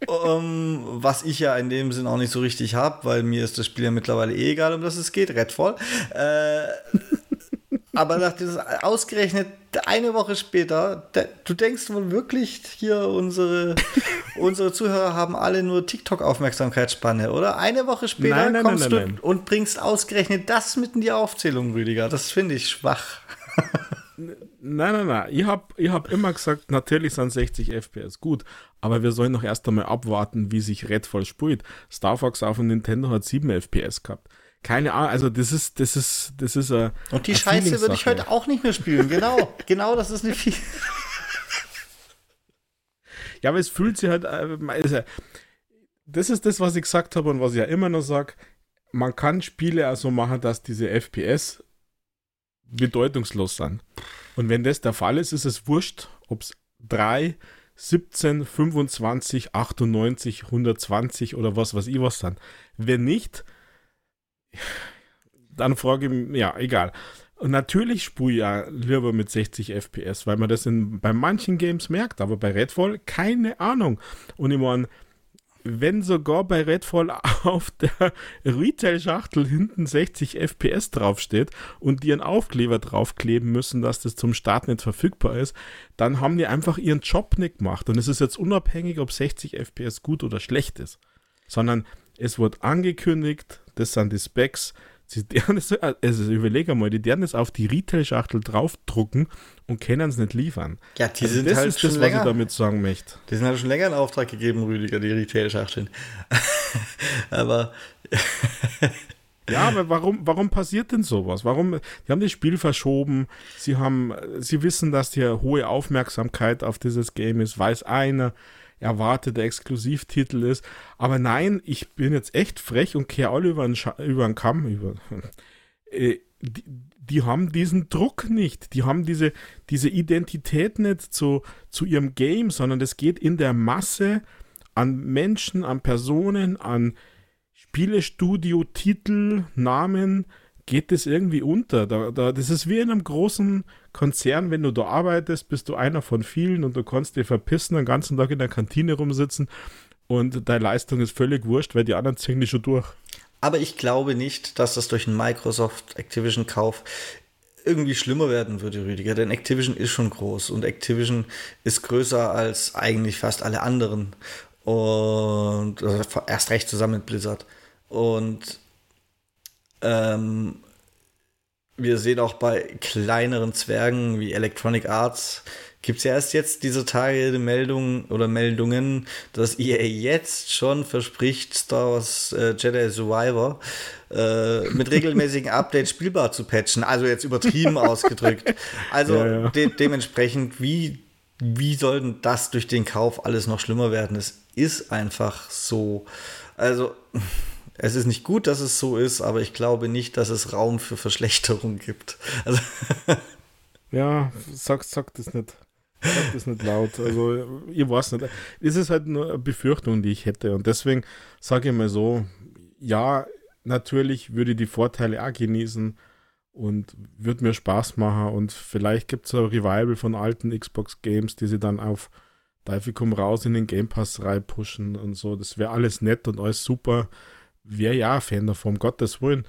um, [laughs] was ich ja in dem Sinn auch nicht so richtig habe, weil mir ist das Spiel ja mittlerweile eh egal, um das es geht, Redfall. Äh, aber nach dieses ausgerechnet eine Woche später, du denkst wohl wirklich, hier unsere, [laughs] unsere Zuhörer haben alle nur TikTok-Aufmerksamkeitsspanne, oder? Eine Woche später nein, nein, kommst nein, du und bringst ausgerechnet das mit in die Aufzählung, Rüdiger. Das finde ich schwach. Nein, nein, nein. Ich habe ich hab immer gesagt, natürlich sind 60 FPS gut, aber wir sollen noch erst einmal abwarten, wie sich Redfall spielt. Star Fox auf dem Nintendo hat 7 FPS gehabt. Keine Ahnung, also das ist, das ist, das ist ein. Und die Scheiße würde ich heute auch nicht mehr spielen. Genau, genau, das ist eine viel. ja, aber es fühlt sich halt. Äh, das ist das, was ich gesagt habe und was ich ja immer noch sage. Man kann Spiele also machen, dass diese FPS bedeutungslos sind. Und wenn das der Fall ist, ist es wurscht, ob es 3, 17, 25, 98, 120 oder was weiß ich was sind. Wenn nicht, dann frage ich mich, ja, egal. Und natürlich spule ich ja lieber mit 60 FPS, weil man das in, bei manchen Games merkt, aber bei Redfall keine Ahnung. Und ich meine, wenn sogar bei Redfall [laughs] auf der Retail-Schachtel hinten 60 FPS draufsteht und die einen Aufkleber draufkleben müssen, dass das zum Start nicht verfügbar ist, dann haben die einfach ihren Job nicht gemacht. Und es ist jetzt unabhängig, ob 60 FPS gut oder schlecht ist, sondern es wird angekündigt, das sind die Specs, Sie das, also überleg einmal, die werden es auf die Retail-Schachtel draufdrucken und können es nicht liefern. Ja, die also sind das halt ist das, länger, was ich damit sagen möchte. Die sind halt schon länger in Auftrag gegeben, Rüdiger, die Retail-Schachteln. [laughs] Aber [laughs] Ja, aber warum, warum passiert denn sowas? Warum? Die haben das Spiel verschoben. Sie haben, sie wissen, dass hier hohe Aufmerksamkeit auf dieses Game ist, weiß einer erwarteter Exklusivtitel ist. Aber nein, ich bin jetzt echt frech und kehre alle über den, über den Kamm. Über, [laughs] äh, die, die, haben diesen Druck nicht. Die haben diese, diese Identität nicht zu, zu ihrem Game, sondern es geht in der Masse an Menschen, an Personen, an Spielestudio, Titel, Namen, geht das irgendwie unter. Da, da, das ist wie in einem großen Konzern, wenn du da arbeitest, bist du einer von vielen und du kannst dir verpissen, den ganzen Tag in der Kantine rumsitzen und deine Leistung ist völlig wurscht, weil die anderen ziehen dich schon durch. Aber ich glaube nicht, dass das durch einen Microsoft Activision Kauf irgendwie schlimmer werden würde, Rüdiger, denn Activision ist schon groß und Activision ist größer als eigentlich fast alle anderen und also erst recht zusammen mit Blizzard und ähm, wir sehen auch bei kleineren Zwergen wie Electronic Arts, gibt es ja erst jetzt diese Tage die Meldungen oder Meldungen, dass EA jetzt schon verspricht, Star Wars äh, Jedi Survivor äh, mit [laughs] regelmäßigen Updates spielbar zu patchen. Also jetzt übertrieben [laughs] ausgedrückt. Also ja, ja. De dementsprechend, wie, wie soll denn das durch den Kauf alles noch schlimmer werden? Es ist einfach so. Also es ist nicht gut, dass es so ist, aber ich glaube nicht, dass es Raum für Verschlechterung gibt. [laughs] Also ja, sag, sag das nicht. Sag das nicht laut. Also, ich weiß nicht. Es ist halt nur eine Befürchtung, die ich hätte. Und deswegen sage ich mal so: Ja, natürlich würde ich die Vorteile auch genießen und würde mir Spaß machen. Und vielleicht gibt es ein Revival von alten Xbox-Games, die sie dann auf komm raus in den Game Pass reinpushen und so. Das wäre alles nett und alles super wäre ja ein Fan davon, Gottes Willen.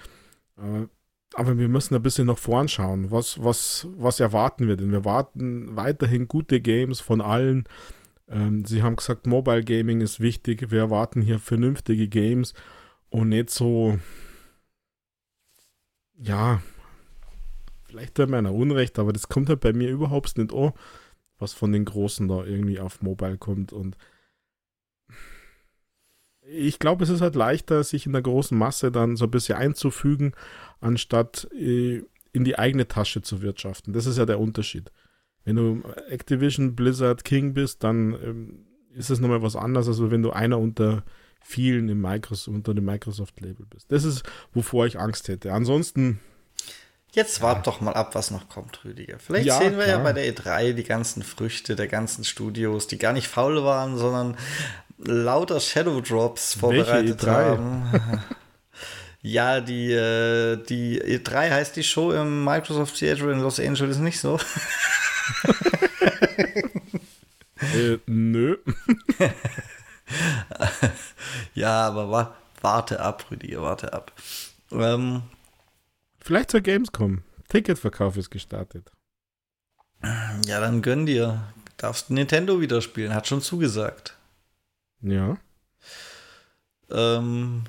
Äh, aber wir müssen ein bisschen nach vorn schauen. Was, was, was erwarten wir denn? Wir warten weiterhin gute Games von allen. Ähm, Sie haben gesagt, Mobile Gaming ist wichtig. Wir erwarten hier vernünftige Games und nicht so, ja, vielleicht hat meiner Unrecht, aber das kommt halt bei mir überhaupt nicht an, was von den Großen da irgendwie auf Mobile kommt. Und ich glaube, es ist halt leichter, sich in der großen Masse dann so ein bisschen einzufügen, anstatt äh, in die eigene Tasche zu wirtschaften. Das ist ja der Unterschied. Wenn du Activision, Blizzard, King bist, dann ähm, ist es nochmal was anderes, als wenn du einer unter vielen im Microsoft, unter dem Microsoft-Label bist. Das ist, wovor ich Angst hätte. Ansonsten. Jetzt wart ja. doch mal ab, was noch kommt, Rüdiger. Vielleicht ja, sehen wir klar. ja bei der E3 die ganzen Früchte der ganzen Studios, die gar nicht faul waren, sondern lauter Shadow Drops vorbereitet haben. [laughs] [laughs] ja, die, äh, die E3 heißt die Show im Microsoft Theater in Los Angeles nicht so. [laughs] äh, nö. ja, aber wa warte ab, Rüdiger, warte ab. Ähm, Vielleicht zur Gamescom. Ticketverkauf ist gestartet. Ja, dann gönn dir. Darfst Nintendo wieder spielen, hat schon zugesagt. Ja. Ähm.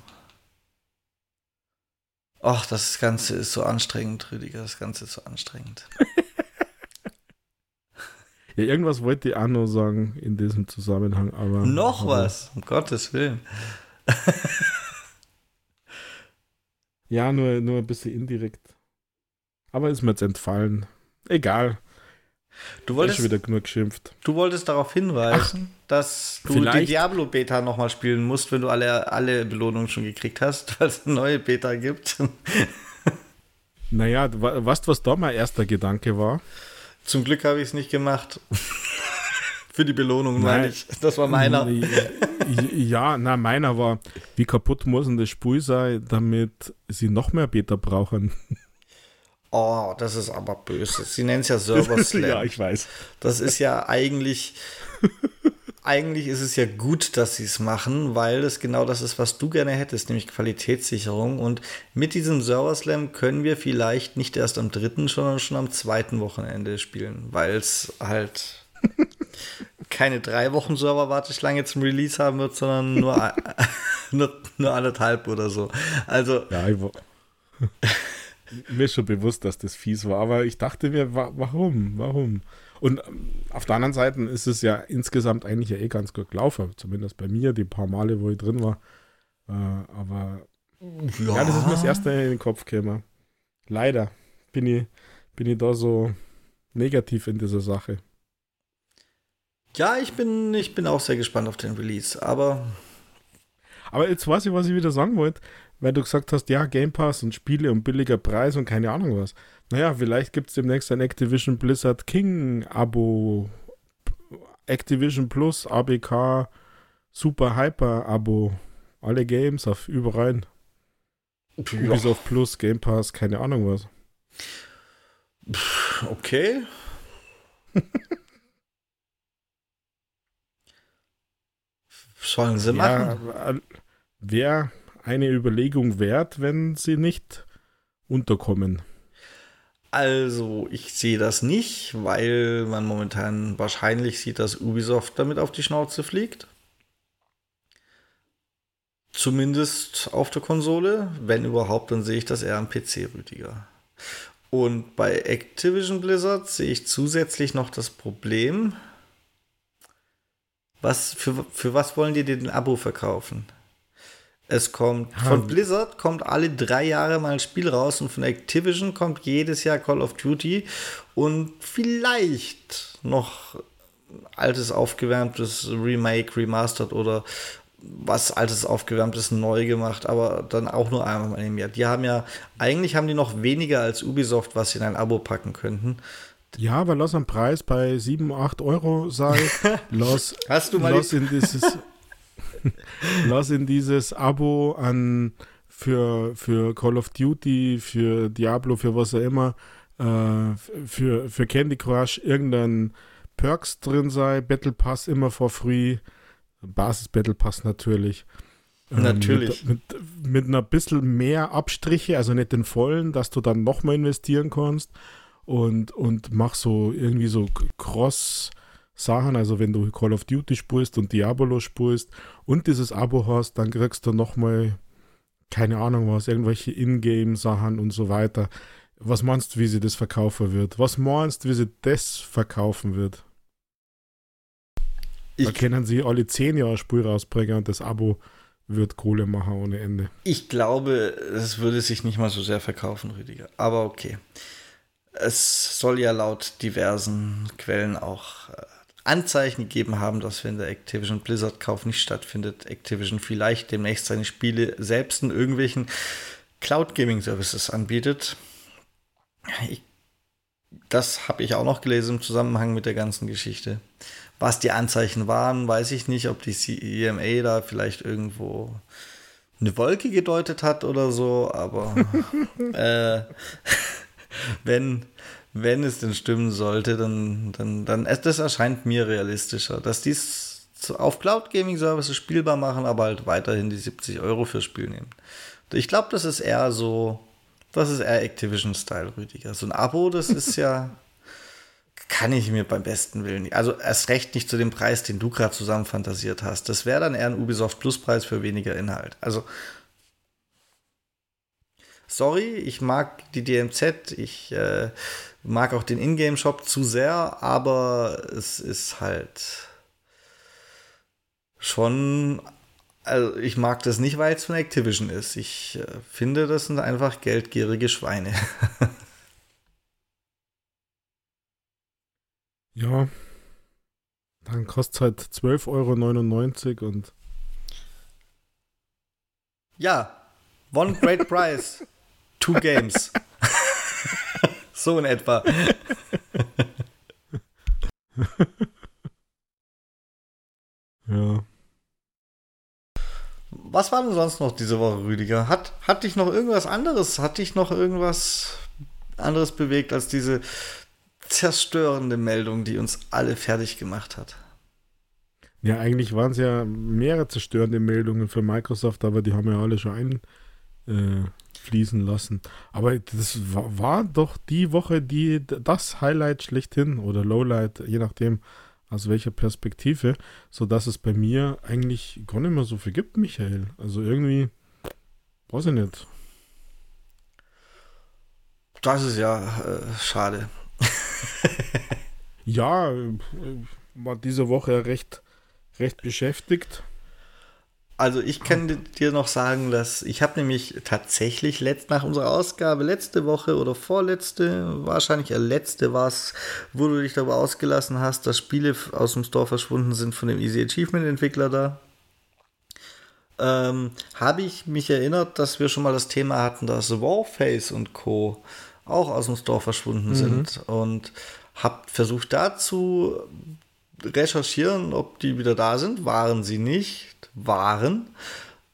Ach, das Ganze ist so anstrengend, Rüdiger. Das Ganze ist so anstrengend. [laughs] ja, irgendwas wollte ich auch noch sagen in diesem Zusammenhang, aber. Noch aber, was, um Gottes Willen. [laughs] ja, nur, nur ein bisschen indirekt. Aber ist mir jetzt entfallen. Egal. Du wolltest schon wieder genug geschimpft. Du wolltest darauf hinweisen, Ach, dass du vielleicht. die Diablo Beta nochmal spielen musst, wenn du alle, alle Belohnungen schon gekriegt hast, [laughs] weil es eine neue Beta gibt. [laughs] naja, weißt du, was da mein erster Gedanke war? Zum Glück habe ich es nicht gemacht. [laughs] Für die Belohnung, meine ich. Das war meiner. ja, na, meiner war, wie kaputt muss denn das Spiel sein, damit sie noch mehr Beta brauchen? Oh, das ist aber böse. Sie nennen es ja [laughs] Server Slam. ja, ich weiß. Das ist ja eigentlich. [laughs] eigentlich ist es ja gut, dass sie es machen, weil es genau das ist, was du gerne hättest, nämlich Qualitätssicherung. Und mit diesem Server Slam können wir vielleicht nicht erst am dritten, sondern schon am zweiten Wochenende spielen, weil es halt [laughs] keine drei Wochen Server-Warteschlange zum Release haben wird, sondern nur, nur, nur anderthalb oder so. Also. Ja, ich mir ist schon bewusst, dass das fies war, aber ich dachte mir, wa warum? Warum? Und ähm, auf der anderen Seite ist es ja insgesamt eigentlich ja eh ganz gut gelaufen, zumindest bei mir, die paar Male, wo ich drin war. Äh, aber Ja. ja, das ist mir das erste in den Kopf gekommen. Leider bin ich, bin ich da so negativ in dieser Sache. Ja, ich bin, ich bin auch sehr gespannt auf den Release, aber. Aber jetzt weiß ich, was ich wieder sagen wollte, weil du gesagt hast, ja, Game Pass und Spiele und billiger Preis und keine Ahnung was. Naja, vielleicht gibt es demnächst ein Activision Blizzard King Abo, Activision Plus, ABK, Super Hyper Abo, alle Games auf überall. Ja. Ubisoft Plus, Game Pass, keine Ahnung was. Okay. [laughs] Sollen sie machen. Ja, Wäre eine Überlegung wert, wenn sie nicht unterkommen. Also, ich sehe das nicht, weil man momentan wahrscheinlich sieht, dass Ubisoft damit auf die Schnauze fliegt. Zumindest auf der Konsole. Wenn überhaupt, dann sehe ich das eher am PC, Rüdiger. Und bei Activision Blizzard sehe ich zusätzlich noch das Problem, was, für, für was wollen die den Abo verkaufen? Es kommt, von Blizzard kommt alle drei Jahre mal ein Spiel raus und von Activision kommt jedes Jahr Call of Duty und vielleicht noch altes aufgewärmtes Remake, Remastered oder was altes aufgewärmtes neu gemacht, aber dann auch nur einmal im Jahr. Die haben ja, eigentlich haben die noch weniger als Ubisoft, was sie in ein Abo packen könnten. Ja, weil lass am Preis bei 7, 8 Euro sei. [laughs] Lass, Hast du mal lass in dieses [laughs] [laughs] lass in dieses Abo an für, für Call of Duty, für Diablo, für was auch immer, äh, für, für Candy Crush irgendein Perks drin sei, Battle Pass immer for free, Basis Battle Pass natürlich. Ähm, natürlich. Mit, mit, mit einer bisschen mehr Abstriche, also nicht den vollen, dass du dann nochmal investieren kannst und, und mach so irgendwie so Cross- Sachen, also wenn du Call of Duty spurst und Diablo spurst und dieses Abo hast, dann kriegst du nochmal, keine Ahnung was, irgendwelche Ingame-Sachen und so weiter. Was meinst du, wie sie das verkaufen wird? Was meinst du, wie sie das verkaufen wird? Ich, da können sie alle zehn Jahre Spur rausbringen und das Abo wird Kohle machen ohne Ende. Ich glaube, es würde sich nicht mal so sehr verkaufen, Rüdiger. Aber okay. Es soll ja laut diversen Quellen auch äh, Anzeichen gegeben haben, dass wenn der Activision Blizzard Kauf nicht stattfindet, Activision vielleicht demnächst seine Spiele selbst in irgendwelchen Cloud Gaming Services anbietet. Ich, das habe ich auch noch gelesen im Zusammenhang mit der ganzen Geschichte. Was die Anzeichen waren, weiß ich nicht, ob die CEMA da vielleicht irgendwo eine Wolke gedeutet hat oder so, aber [laughs] äh, [laughs] wenn wenn es denn stimmen sollte, dann, dann, dann das erscheint mir realistischer, dass dies auf Cloud Gaming Services spielbar machen, aber halt weiterhin die 70 Euro fürs Spiel nehmen. Ich glaube, das ist eher so, das ist eher Activision-Style, Rüdiger. So ein Abo, das ist ja, [laughs] kann ich mir beim besten Willen nicht. Also erst recht nicht zu dem Preis, den du gerade zusammen fantasiert hast. Das wäre dann eher ein Ubisoft Plus-Preis für weniger Inhalt. Also sorry, ich mag die DMZ, ich äh, mag auch den Ingame-Shop zu sehr, aber es ist halt schon. Also ich mag das nicht, weil es von Activision ist. Ich äh, finde, das sind einfach geldgierige Schweine. [laughs] ja. Dann kostet es halt 12,99 Euro und. Ja, one great price. Two games. [laughs] so in etwa. [laughs] ja. Was war denn sonst noch diese Woche, Rüdiger? Hat, hat dich noch irgendwas anderes, hat dich noch irgendwas anderes bewegt als diese zerstörende Meldung, die uns alle fertig gemacht hat? Ja, eigentlich waren es ja mehrere zerstörende Meldungen für Microsoft, aber die haben ja alle schon ein, äh, fließen lassen. Aber das war, war, doch die Woche, die das Highlight schlechthin oder Lowlight, je nachdem aus welcher Perspektive, sodass es bei mir eigentlich gar nicht mehr so viel gibt, Michael. Also irgendwie, weiß ich nicht. Das ist ja äh, schade. [laughs] ja, war diese Woche recht, recht beschäftigt. Also ich kann dir noch sagen, dass ich habe nämlich tatsächlich letzt, nach unserer Ausgabe letzte Woche oder vorletzte, wahrscheinlich letzte war es, wo du dich darüber ausgelassen hast, dass Spiele aus dem Store verschwunden sind von dem Easy Achievement Entwickler da. Ähm, habe ich mich erinnert, dass wir schon mal das Thema hatten, dass Warface und Co. auch aus dem Store verschwunden mhm. sind und habe versucht dazu recherchieren, ob die wieder da sind. Waren sie nicht waren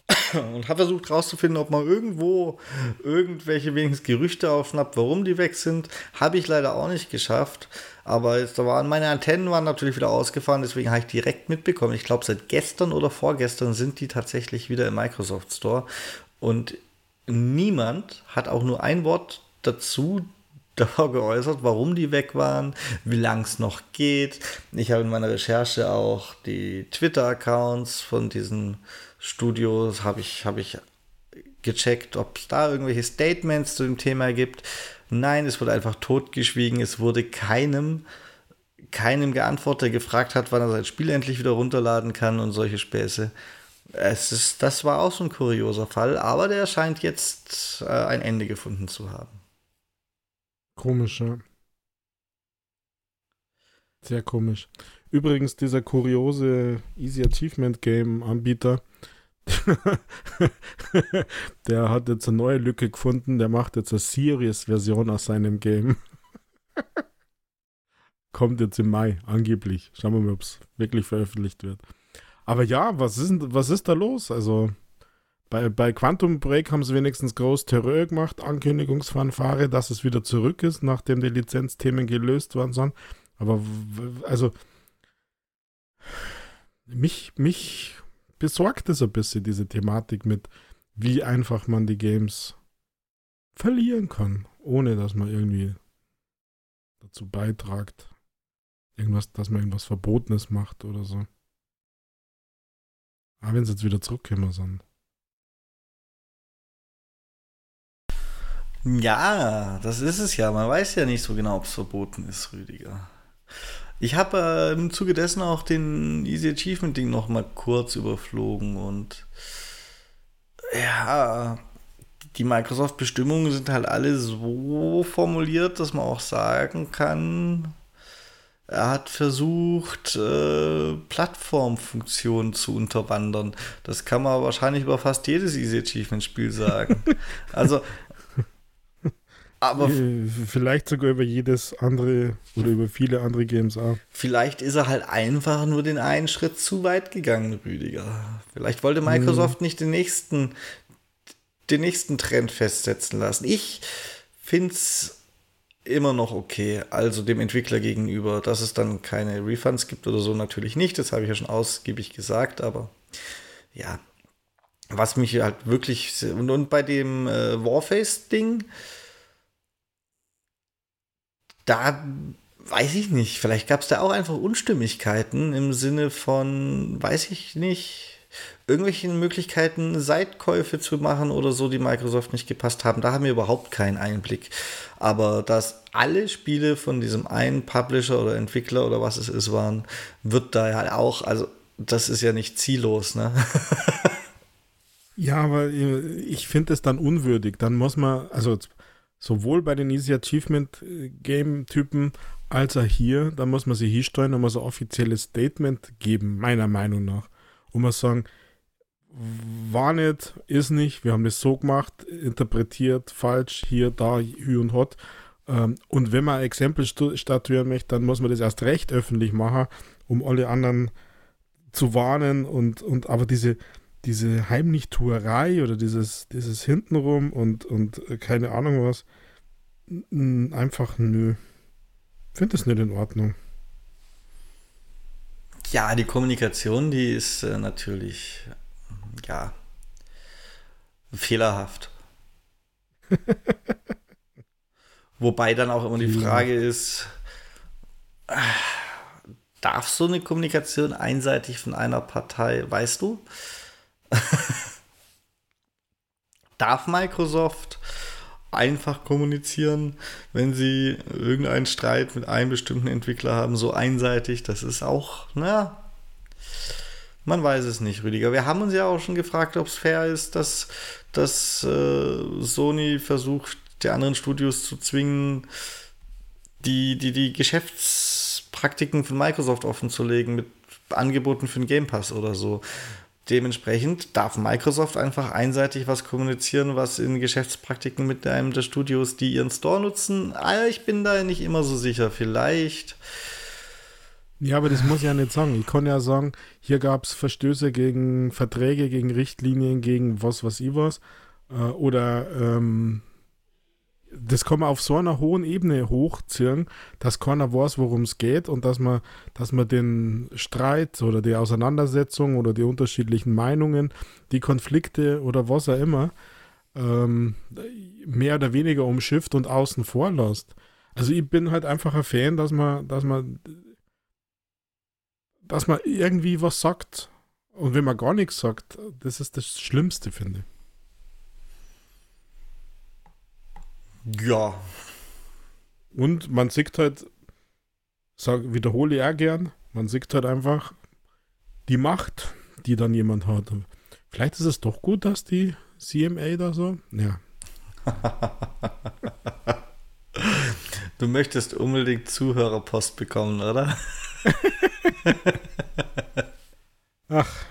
[coughs] und habe versucht herauszufinden, ob man irgendwo irgendwelche wenigstens Gerüchte aufschnappt, warum die weg sind. Habe ich leider auch nicht geschafft. Aber jetzt, da waren meine Antennen waren natürlich wieder ausgefahren, deswegen habe ich direkt mitbekommen. Ich glaube, seit gestern oder vorgestern sind die tatsächlich wieder im Microsoft Store. Und niemand hat auch nur ein Wort dazu davor geäußert, warum die weg waren, wie lang es noch geht. Ich habe in meiner Recherche auch die Twitter-Accounts von diesen Studios, habe ich, hab ich gecheckt, ob es da irgendwelche Statements zu dem Thema gibt. Nein, es wurde einfach totgeschwiegen. Es wurde keinem, keinem geantwortet, der gefragt hat, wann er sein Spiel endlich wieder runterladen kann und solche Späße. Es ist, das war auch so ein kurioser Fall, aber der scheint jetzt äh, ein Ende gefunden zu haben. Komisch, ja. Sehr komisch. Übrigens, dieser kuriose Easy Achievement Game Anbieter, [laughs] der hat jetzt eine neue Lücke gefunden. Der macht jetzt eine Series-Version aus seinem Game. [laughs] Kommt jetzt im Mai, angeblich. Schauen wir mal, ob es wirklich veröffentlicht wird. Aber ja, was ist, was ist da los? Also, bei, bei Quantum Break haben sie wenigstens groß Terror gemacht, Ankündigungsfanfare, dass es wieder zurück ist, nachdem die Lizenzthemen gelöst worden sind. Aber also mich, mich besorgt es ein bisschen, diese Thematik mit, wie einfach man die Games verlieren kann, ohne dass man irgendwie dazu beitragt, irgendwas, dass man irgendwas Verbotenes macht oder so. Aber wenn sie jetzt wieder zurückkommen sind. Ja, das ist es ja. Man weiß ja nicht so genau, ob es verboten ist, Rüdiger. Ich habe äh, im Zuge dessen auch den Easy Achievement Ding noch mal kurz überflogen und ja, die Microsoft-Bestimmungen sind halt alle so formuliert, dass man auch sagen kann, er hat versucht, äh, Plattformfunktionen zu unterwandern. Das kann man wahrscheinlich über fast jedes Easy Achievement-Spiel sagen. [laughs] also aber äh, vielleicht sogar über jedes andere oder über viele andere Games auch. Vielleicht ist er halt einfach nur den einen Schritt zu weit gegangen, Rüdiger. Vielleicht wollte Microsoft hm. nicht den nächsten, den nächsten Trend festsetzen lassen. Ich finde es immer noch okay, also dem Entwickler gegenüber, dass es dann keine Refunds gibt oder so, natürlich nicht. Das habe ich ja schon ausgiebig gesagt, aber ja, was mich halt wirklich und, und bei dem äh, Warface-Ding, da weiß ich nicht, vielleicht gab es da auch einfach Unstimmigkeiten im Sinne von, weiß ich nicht, irgendwelchen Möglichkeiten, Seitkäufe zu machen oder so, die Microsoft nicht gepasst haben. Da haben wir überhaupt keinen Einblick. Aber dass alle Spiele von diesem einen Publisher oder Entwickler oder was es ist waren, wird da ja auch, also das ist ja nicht ziellos, ne? [laughs] ja, aber ich finde es dann unwürdig. Dann muss man, also sowohl bei den Easy Achievement äh, Game Typen als auch hier, da muss man sich hinstellen und muss ein offizielles Statement geben, meiner Meinung nach. Und man sagen, war nicht, ist nicht, wir haben das so gemacht, interpretiert, falsch, hier, da, hü und hot. Ähm, und wenn man ein Exempel statuieren möchte, dann muss man das erst recht öffentlich machen, um alle anderen zu warnen und, und aber diese, diese Heimlichtuerei oder dieses, dieses Hintenrum und, und äh, keine Ahnung was, einfach nö. Finde es nicht in Ordnung. Ja, die Kommunikation, die ist äh, natürlich, ja, fehlerhaft. [laughs] Wobei dann auch immer die Frage ist, darf so eine Kommunikation einseitig von einer Partei, weißt du? [laughs] Darf Microsoft einfach kommunizieren, wenn sie irgendeinen Streit mit einem bestimmten Entwickler haben, so einseitig? Das ist auch, naja, Man weiß es nicht, Rüdiger. Wir haben uns ja auch schon gefragt, ob es fair ist, dass, dass äh, Sony versucht, die anderen Studios zu zwingen, die, die, die Geschäftspraktiken von Microsoft offenzulegen mit Angeboten für den Game Pass oder so. Dementsprechend darf Microsoft einfach einseitig was kommunizieren, was in Geschäftspraktiken mit einem der Studios, die ihren Store nutzen. Ah, ich bin da nicht immer so sicher. Vielleicht. Ja, aber das muss ich ja nicht sagen. Ich kann ja sagen, hier gab es Verstöße gegen Verträge, gegen Richtlinien, gegen was, was ich was. Äh, oder ähm, das kann man auf so einer hohen Ebene hochziehen, dass keiner weiß, worum es geht und dass man, dass man den Streit oder die Auseinandersetzung oder die unterschiedlichen Meinungen, die Konflikte oder was auch immer, ähm, mehr oder weniger umschifft und außen vor lässt. Also ich bin halt einfach ein Fan, dass man, dass man, dass man irgendwie was sagt. Und wenn man gar nichts sagt, das ist das Schlimmste, finde ich. Ja. Und man sieht halt, sag, wiederhole ich auch gern, man sieht halt einfach die Macht, die dann jemand hat. Vielleicht ist es doch gut, dass die CMA da so, ja. [laughs] du möchtest unbedingt Zuhörerpost bekommen, oder? [laughs] Ach,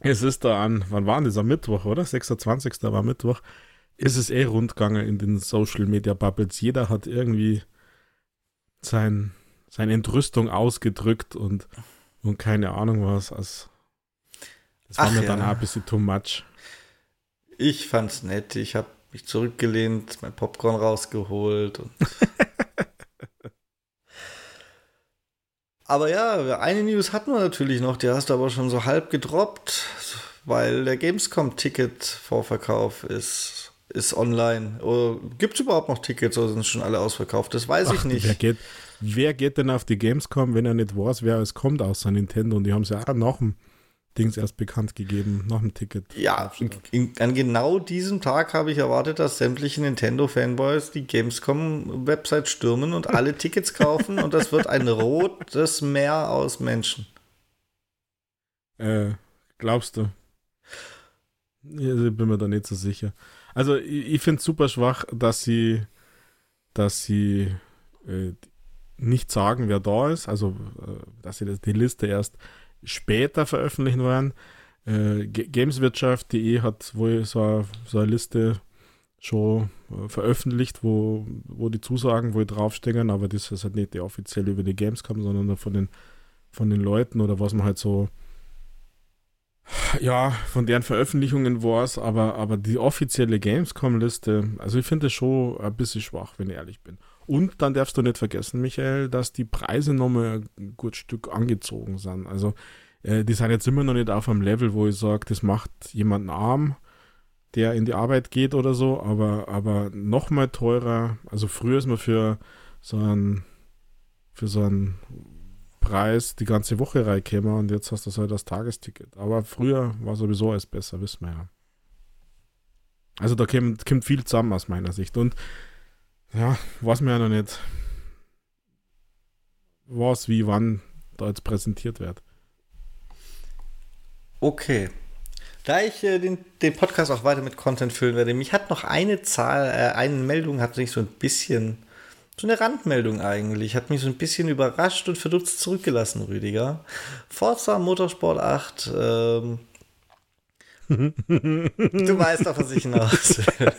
es ist da an, wann war denn dieser Mittwoch, oder? 26. war Mittwoch ist es eh rundgegangen in den Social Media Bubbles. Jeder hat irgendwie sein, seine Entrüstung ausgedrückt und, und keine Ahnung was. Also, das war Ach mir ja. dann auch ein bisschen too much. Ich fand's nett. Ich habe mich zurückgelehnt, mein Popcorn rausgeholt und. [laughs] aber ja, eine News hatten wir natürlich noch, die hast du aber schon so halb gedroppt, weil der Gamescom-Ticket-Vorverkauf ist ist online. Gibt es überhaupt noch Tickets oder sind schon alle ausverkauft? Das weiß Ach, ich nicht. Wer geht, wer geht denn auf die Gamescom, wenn er nicht weiß, wer es kommt außer Nintendo? Und die haben es ja auch nach dem Dings erst bekannt gegeben, nach dem Ticket. Ja, in, an genau diesem Tag habe ich erwartet, dass sämtliche Nintendo-Fanboys die Gamescom-Website stürmen und alle [laughs] Tickets kaufen und das wird ein rotes Meer aus Menschen. Äh, glaubst du? Ich bin mir da nicht so sicher. Also ich, ich finde es super schwach, dass sie, dass sie äh, nicht sagen, wer da ist, also äh, dass sie das, die Liste erst später veröffentlichen werden. Äh, Gameswirtschaft.de hat wohl so, so eine Liste schon äh, veröffentlicht, wo, wo die Zusagen wohl draufstehen, aber das ist halt nicht die offiziell über die Gamescom, sondern von den, von den Leuten oder was man halt so ja, von deren Veröffentlichungen war es, aber, aber die offizielle Gamescom-Liste, also ich finde es schon ein bisschen schwach, wenn ich ehrlich bin. Und dann darfst du nicht vergessen, Michael, dass die Preise nochmal ein gutes Stück angezogen sind. Also äh, die sind jetzt immer noch nicht auf einem Level, wo ich sage, das macht jemanden arm, der in die Arbeit geht oder so, aber, aber nochmal teurer. Also früher ist man für so ein, für so ein Preis die ganze Woche reinkäme und jetzt hast du halt das Tagesticket. Aber früher war sowieso alles besser, wissen wir ja. Also da kommt, kommt viel zusammen aus meiner Sicht. Und ja, weiß mir ja noch nicht, was, wie, wann da jetzt präsentiert wird. Okay. Da ich äh, den, den Podcast auch weiter mit Content füllen werde, mich hat noch eine Zahl, äh, eine Meldung hat sich so ein bisschen so eine Randmeldung eigentlich. Hat mich so ein bisschen überrascht und verdutzt zurückgelassen, Rüdiger. Forza Motorsport 8. Ähm, [laughs] du weißt doch, was ich hinaus will.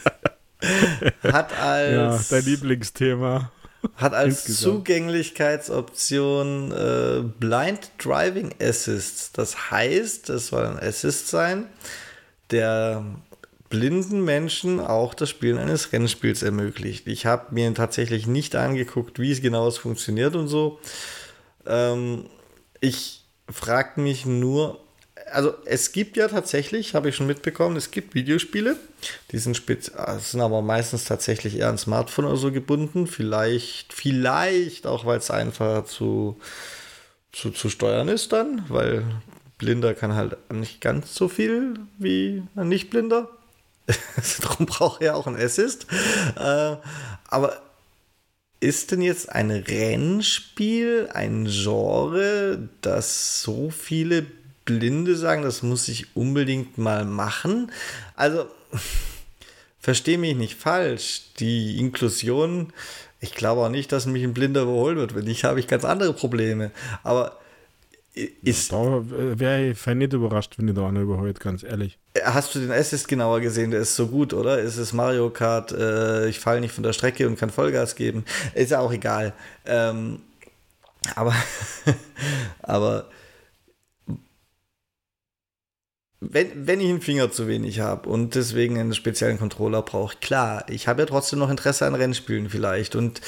Hat als. Ja, dein Lieblingsthema. Hat als Zugänglichkeitsoption äh, Blind Driving Assist. Das heißt, es soll ein Assist sein, der blinden Menschen auch das Spielen eines Rennspiels ermöglicht. Ich habe mir tatsächlich nicht angeguckt, wie es genau funktioniert und so. Ähm, ich frage mich nur, also es gibt ja tatsächlich, habe ich schon mitbekommen, es gibt Videospiele, die sind, ah, sind aber meistens tatsächlich eher an Smartphone oder so gebunden. Vielleicht, vielleicht auch, weil es einfacher zu, zu, zu steuern ist dann, weil Blinder kann halt nicht ganz so viel wie ein Nicht-Blinder. [laughs] Darum braucht er auch ein Assist. Äh, aber ist denn jetzt ein Rennspiel ein Genre, das so viele Blinde sagen, das muss ich unbedingt mal machen. Also, [laughs] verstehe mich nicht falsch. Die Inklusion, ich glaube auch nicht, dass mich ein Blinder überholen wird. Wenn nicht, habe ich ganz andere Probleme. Aber ist. Da wäre ich nicht überrascht, wenn ich da einer überholt, ganz ehrlich. Hast du den Assist genauer gesehen? Der ist so gut, oder? Ist es Mario Kart, äh, ich falle nicht von der Strecke und kann Vollgas geben? Ist ja auch egal. Ähm, aber, [laughs] aber wenn, wenn ich einen Finger zu wenig habe und deswegen einen speziellen Controller brauche, klar, ich habe ja trotzdem noch Interesse an Rennspielen vielleicht und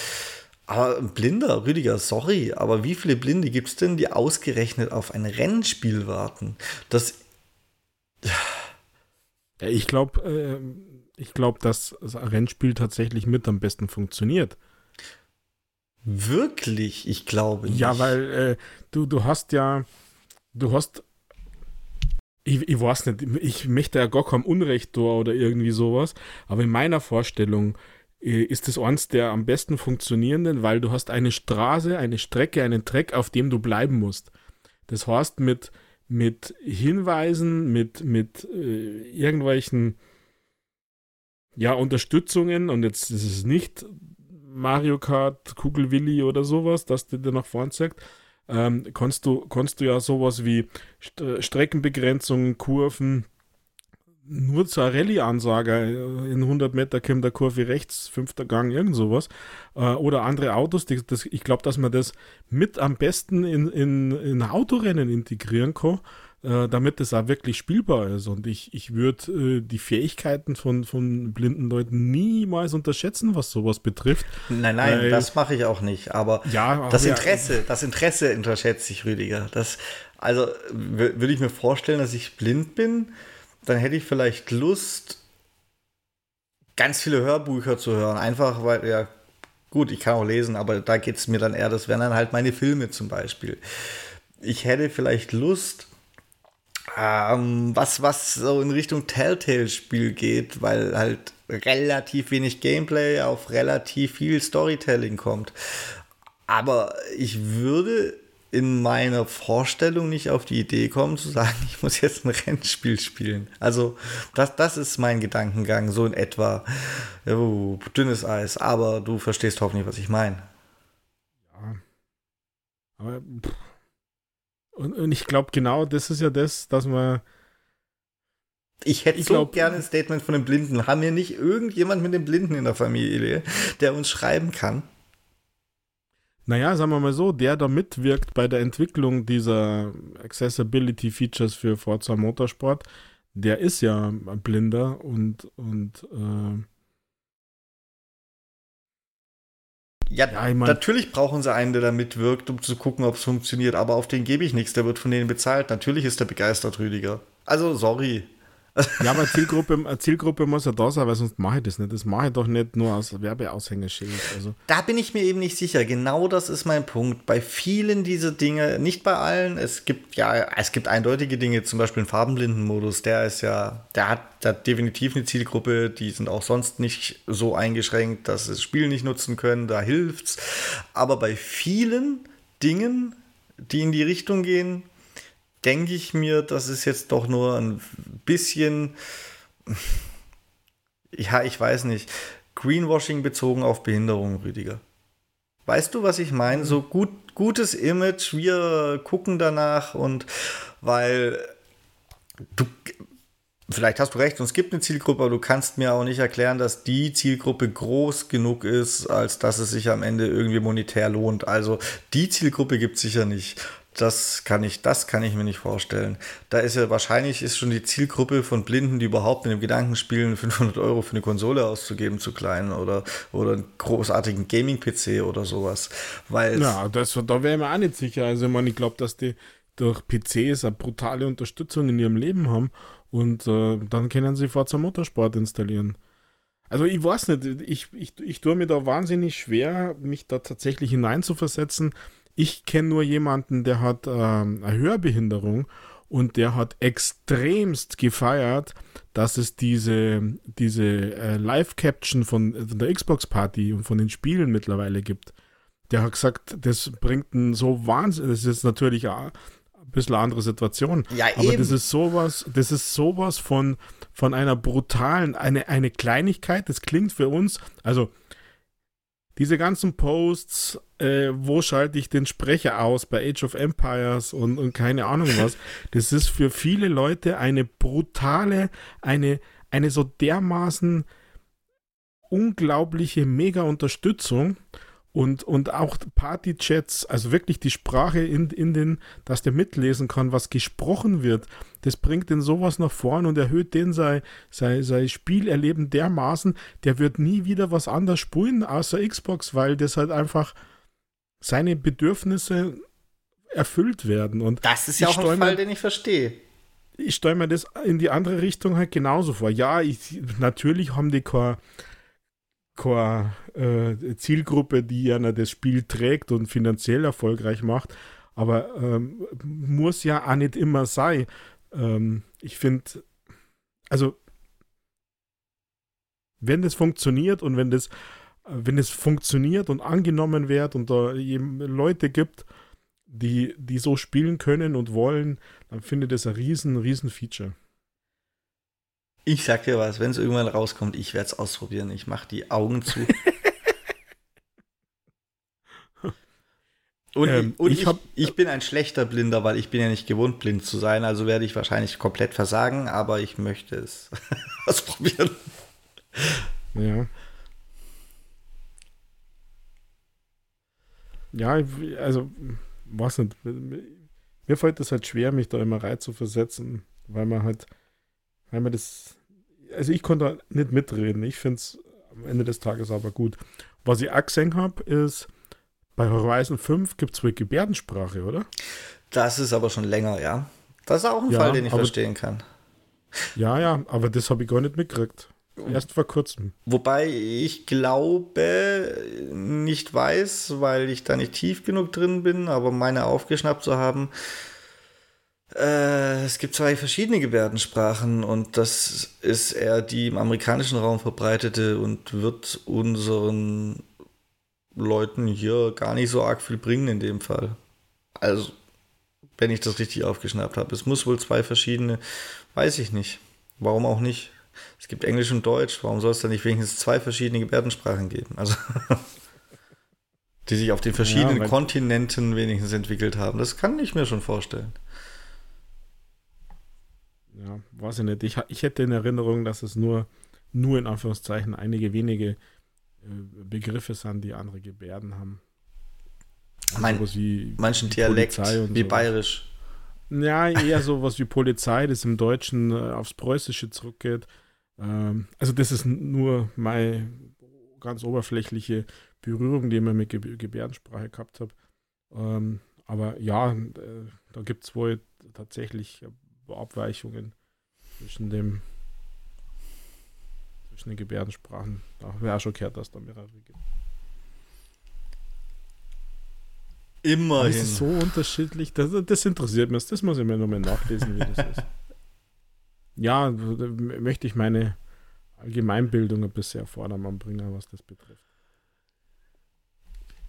aber ein Blinder, Rüdiger, sorry, aber wie viele Blinde gibt es denn, die ausgerechnet auf ein Rennspiel warten? Das. Ja, ich glaube, äh, ich glaube, dass das Rennspiel tatsächlich mit am besten funktioniert. Wirklich? Ich glaube nicht. Ja, weil äh, du, du hast ja, du hast ich, ich weiß nicht, ich möchte ja gar kein Unrecht da oder irgendwie sowas, aber in meiner Vorstellung ist es eins der am besten funktionierenden, weil du hast eine Straße, eine Strecke, einen Track, auf dem du bleiben musst. Das heißt, mit, mit Hinweisen, mit, mit äh, irgendwelchen ja, Unterstützungen, und jetzt ist es nicht Mario Kart, Kugelwilli oder sowas, das dir nach vorn zeigt, ähm, kannst, du, kannst du ja sowas wie St Streckenbegrenzungen, Kurven, nur zur Rallye-Ansage, äh, in 100 Meter kommt der Kurve rechts, fünfter Gang, irgend sowas. Äh, oder andere Autos, die, das, ich glaube, dass man das mit am besten in, in, in Autorennen integrieren kann, äh, damit das auch wirklich spielbar ist. Und ich, ich würde die Fähigkeiten von, von blinden Leuten niemals unterschätzen, was sowas betrifft. Nein, nein, Weil, das mache ich auch nicht. Aber ja, das Interesse, ja, das Interesse unterschätze ich, Rüdiger. Das, also würde ich mir vorstellen, dass ich blind bin dann hätte ich vielleicht Lust, ganz viele Hörbücher zu hören. Einfach weil, ja, gut, ich kann auch lesen, aber da geht es mir dann eher, das wären dann halt meine Filme zum Beispiel. Ich hätte vielleicht Lust, ähm, was, was so in Richtung Telltale-Spiel geht, weil halt relativ wenig Gameplay auf relativ viel Storytelling kommt. Aber ich würde in meiner Vorstellung nicht auf die Idee kommen, zu sagen, [laughs] ich muss jetzt ein Rennspiel spielen. Also, das, das ist mein Gedankengang, so in etwa. Oh, dünnes Eis, aber du verstehst hoffentlich, was ich meine. Ja. Aber. Und, und ich glaube, genau das ist ja das, dass man. Ich hätte ich so glaub, gerne ein Statement von den Blinden. Haben wir nicht irgendjemand mit den Blinden in der Familie, der uns schreiben kann? Naja, sagen wir mal so, der da mitwirkt bei der Entwicklung dieser Accessibility Features für Forza Motorsport, der ist ja blinder und, und äh, Ja, ja ich mein, natürlich brauchen sie einen, der da mitwirkt, um zu gucken, ob es funktioniert, aber auf den gebe ich nichts, der wird von denen bezahlt. Natürlich ist der begeistert, Rüdiger. Also, sorry. Ja, aber Zielgruppe, Zielgruppe muss ja da sein, weil sonst mache ich das nicht. Das mache ich doch nicht nur als Werbeaushängeschild. Also. Da bin ich mir eben nicht sicher. Genau das ist mein Punkt. Bei vielen dieser Dinge, nicht bei allen, es gibt ja, es gibt eindeutige Dinge, zum Beispiel einen Farbenblindenmodus, der ist ja, der hat, der hat definitiv eine Zielgruppe, die sind auch sonst nicht so eingeschränkt, dass sie das Spiel nicht nutzen können, da hilft's. Aber bei vielen Dingen, die in die Richtung gehen, denke ich mir, das ist jetzt doch nur ein bisschen, ja, ich weiß nicht, Greenwashing bezogen auf Behinderung, Rüdiger. Weißt du, was ich meine? So gut, gutes Image, wir gucken danach und weil du, vielleicht hast du recht, und es gibt eine Zielgruppe, aber du kannst mir auch nicht erklären, dass die Zielgruppe groß genug ist, als dass es sich am Ende irgendwie monetär lohnt. Also die Zielgruppe gibt es sicher nicht das kann ich, das kann ich mir nicht vorstellen. Da ist ja wahrscheinlich ist schon die Zielgruppe von Blinden, die überhaupt mit dem Gedanken spielen, 500 Euro für eine Konsole auszugeben, zu klein oder, oder einen großartigen Gaming-PC oder sowas. Weil ja, das, da wäre ich mir auch nicht sicher. Also, ich meine, ich glaube, dass die durch PCs eine brutale Unterstützung in ihrem Leben haben und äh, dann können sie Forza Motorsport installieren. Also ich weiß nicht, ich, ich, ich tue mir da wahnsinnig schwer, mich da tatsächlich hineinzuversetzen, ich kenne nur jemanden, der hat ähm, eine Hörbehinderung und der hat extremst gefeiert, dass es diese, diese äh, Live-Caption von, von der Xbox-Party und von den Spielen mittlerweile gibt. Der hat gesagt, das bringt einen so Wahnsinn, das ist natürlich ein bisschen andere Situation. Ja, Aber eben. das ist sowas, das ist sowas von, von einer brutalen, eine, eine Kleinigkeit, das klingt für uns, also diese ganzen Posts, äh, wo schalte ich den Sprecher aus bei Age of Empires und, und keine Ahnung was, [laughs] das ist für viele Leute eine brutale, eine, eine so dermaßen unglaubliche Mega-Unterstützung und, und auch Party-Chats, also wirklich die Sprache in, in den, dass der mitlesen kann, was gesprochen wird, das bringt den sowas nach vorn und erhöht den sein, sein, sein Spielerleben dermaßen, der wird nie wieder was anderes spielen außer Xbox, weil das halt einfach seine Bedürfnisse erfüllt werden. Und Das ist ja auch ein Fall, den ich verstehe. ich stelle mir das in die andere Richtung halt genauso vor. Ja, ich, natürlich haben die keine, keine äh, Zielgruppe, die ja das Spiel trägt und finanziell erfolgreich macht, aber ähm, muss ja auch nicht immer sein. Ähm, ich finde, also wenn das funktioniert und wenn das, wenn es funktioniert und angenommen wird und da eben Leute gibt, die, die so spielen können und wollen, dann finde ich das ein riesen, riesen Feature. Ich sag dir was, wenn es irgendwann rauskommt, ich werde es ausprobieren. Ich mache die Augen zu. [laughs] Und, Ähm, und ich ich, hab- ich bin ein schlechter Blinder, weil ich bin ja nicht gewohnt, blind zu sein. Also werde ich wahrscheinlich komplett versagen, aber ich möchte es [laughs] ausprobieren. Ja. Ja, ich- also, was nicht. Mir fällt es halt schwer, mich da immer rein zu versetzen, weil man halt, weil man das, also ich konnte da nicht mitreden. Ich finde es am Ende des Tages aber gut. Was ich auch gesehen habe, ist, bei Horizon 5 gibt es wohl Gebärdensprache, oder? Das ist aber schon länger, ja. Das ist auch ein Ja, Fall, den ich aber- verstehen kann. Ja, ja, aber das habe ich gar nicht mitgekriegt. Erst vor kurzem. Wobei ich glaube, nicht weiß, weil ich da nicht tief genug drin bin, aber meine aufgeschnappt zu haben, äh, es gibt zwei verschiedene Gebärdensprachen und das ist eher die im amerikanischen Raum verbreitete und wird unseren Leuten hier gar nicht so arg viel bringen in dem Fall. Also, wenn ich das richtig aufgeschnappt habe. Es muss wohl zwei verschiedene, weiß ich nicht. Warum auch nicht? Es gibt Englisch und Deutsch. Warum soll es da nicht wenigstens zwei verschiedene Gebärdensprachen geben? Also, [laughs] die sich auf den verschiedenen Ja, Kontinenten wenigstens entwickelt haben. Das kann ich mir schon vorstellen. Ja, weiß ich nicht. Ich, ich hätte in Erinnerung, dass es nur, nur in Anführungszeichen einige wenige äh, Begriffe sind, die andere Gebärden haben. Also Mein- wie, Manchen wie Dialekt, wie sowas. bayerisch. Ja, eher sowas wie Polizei, das im Deutschen äh, aufs Preußische zurückgeht. Ähm, also das ist nur meine ganz oberflächliche Berührung, die ich mit Ge Gebärdensprache gehabt habe. Ähm, aber ja, äh, da gibt es wohl tatsächlich äh, Abweichungen zwischen dem zwischen den Gebärdensprachen. Da habe ich auch schon gehört, dass da mehrere gibt. Immerhin. es ist so unterschiedlich. Das, das interessiert mich. Das muss ich mir nochmal nachlesen, wie das ist. Ja, möchte ich meine Allgemeinbildung ein bisschen auf Vordermann bringen, was das betrifft.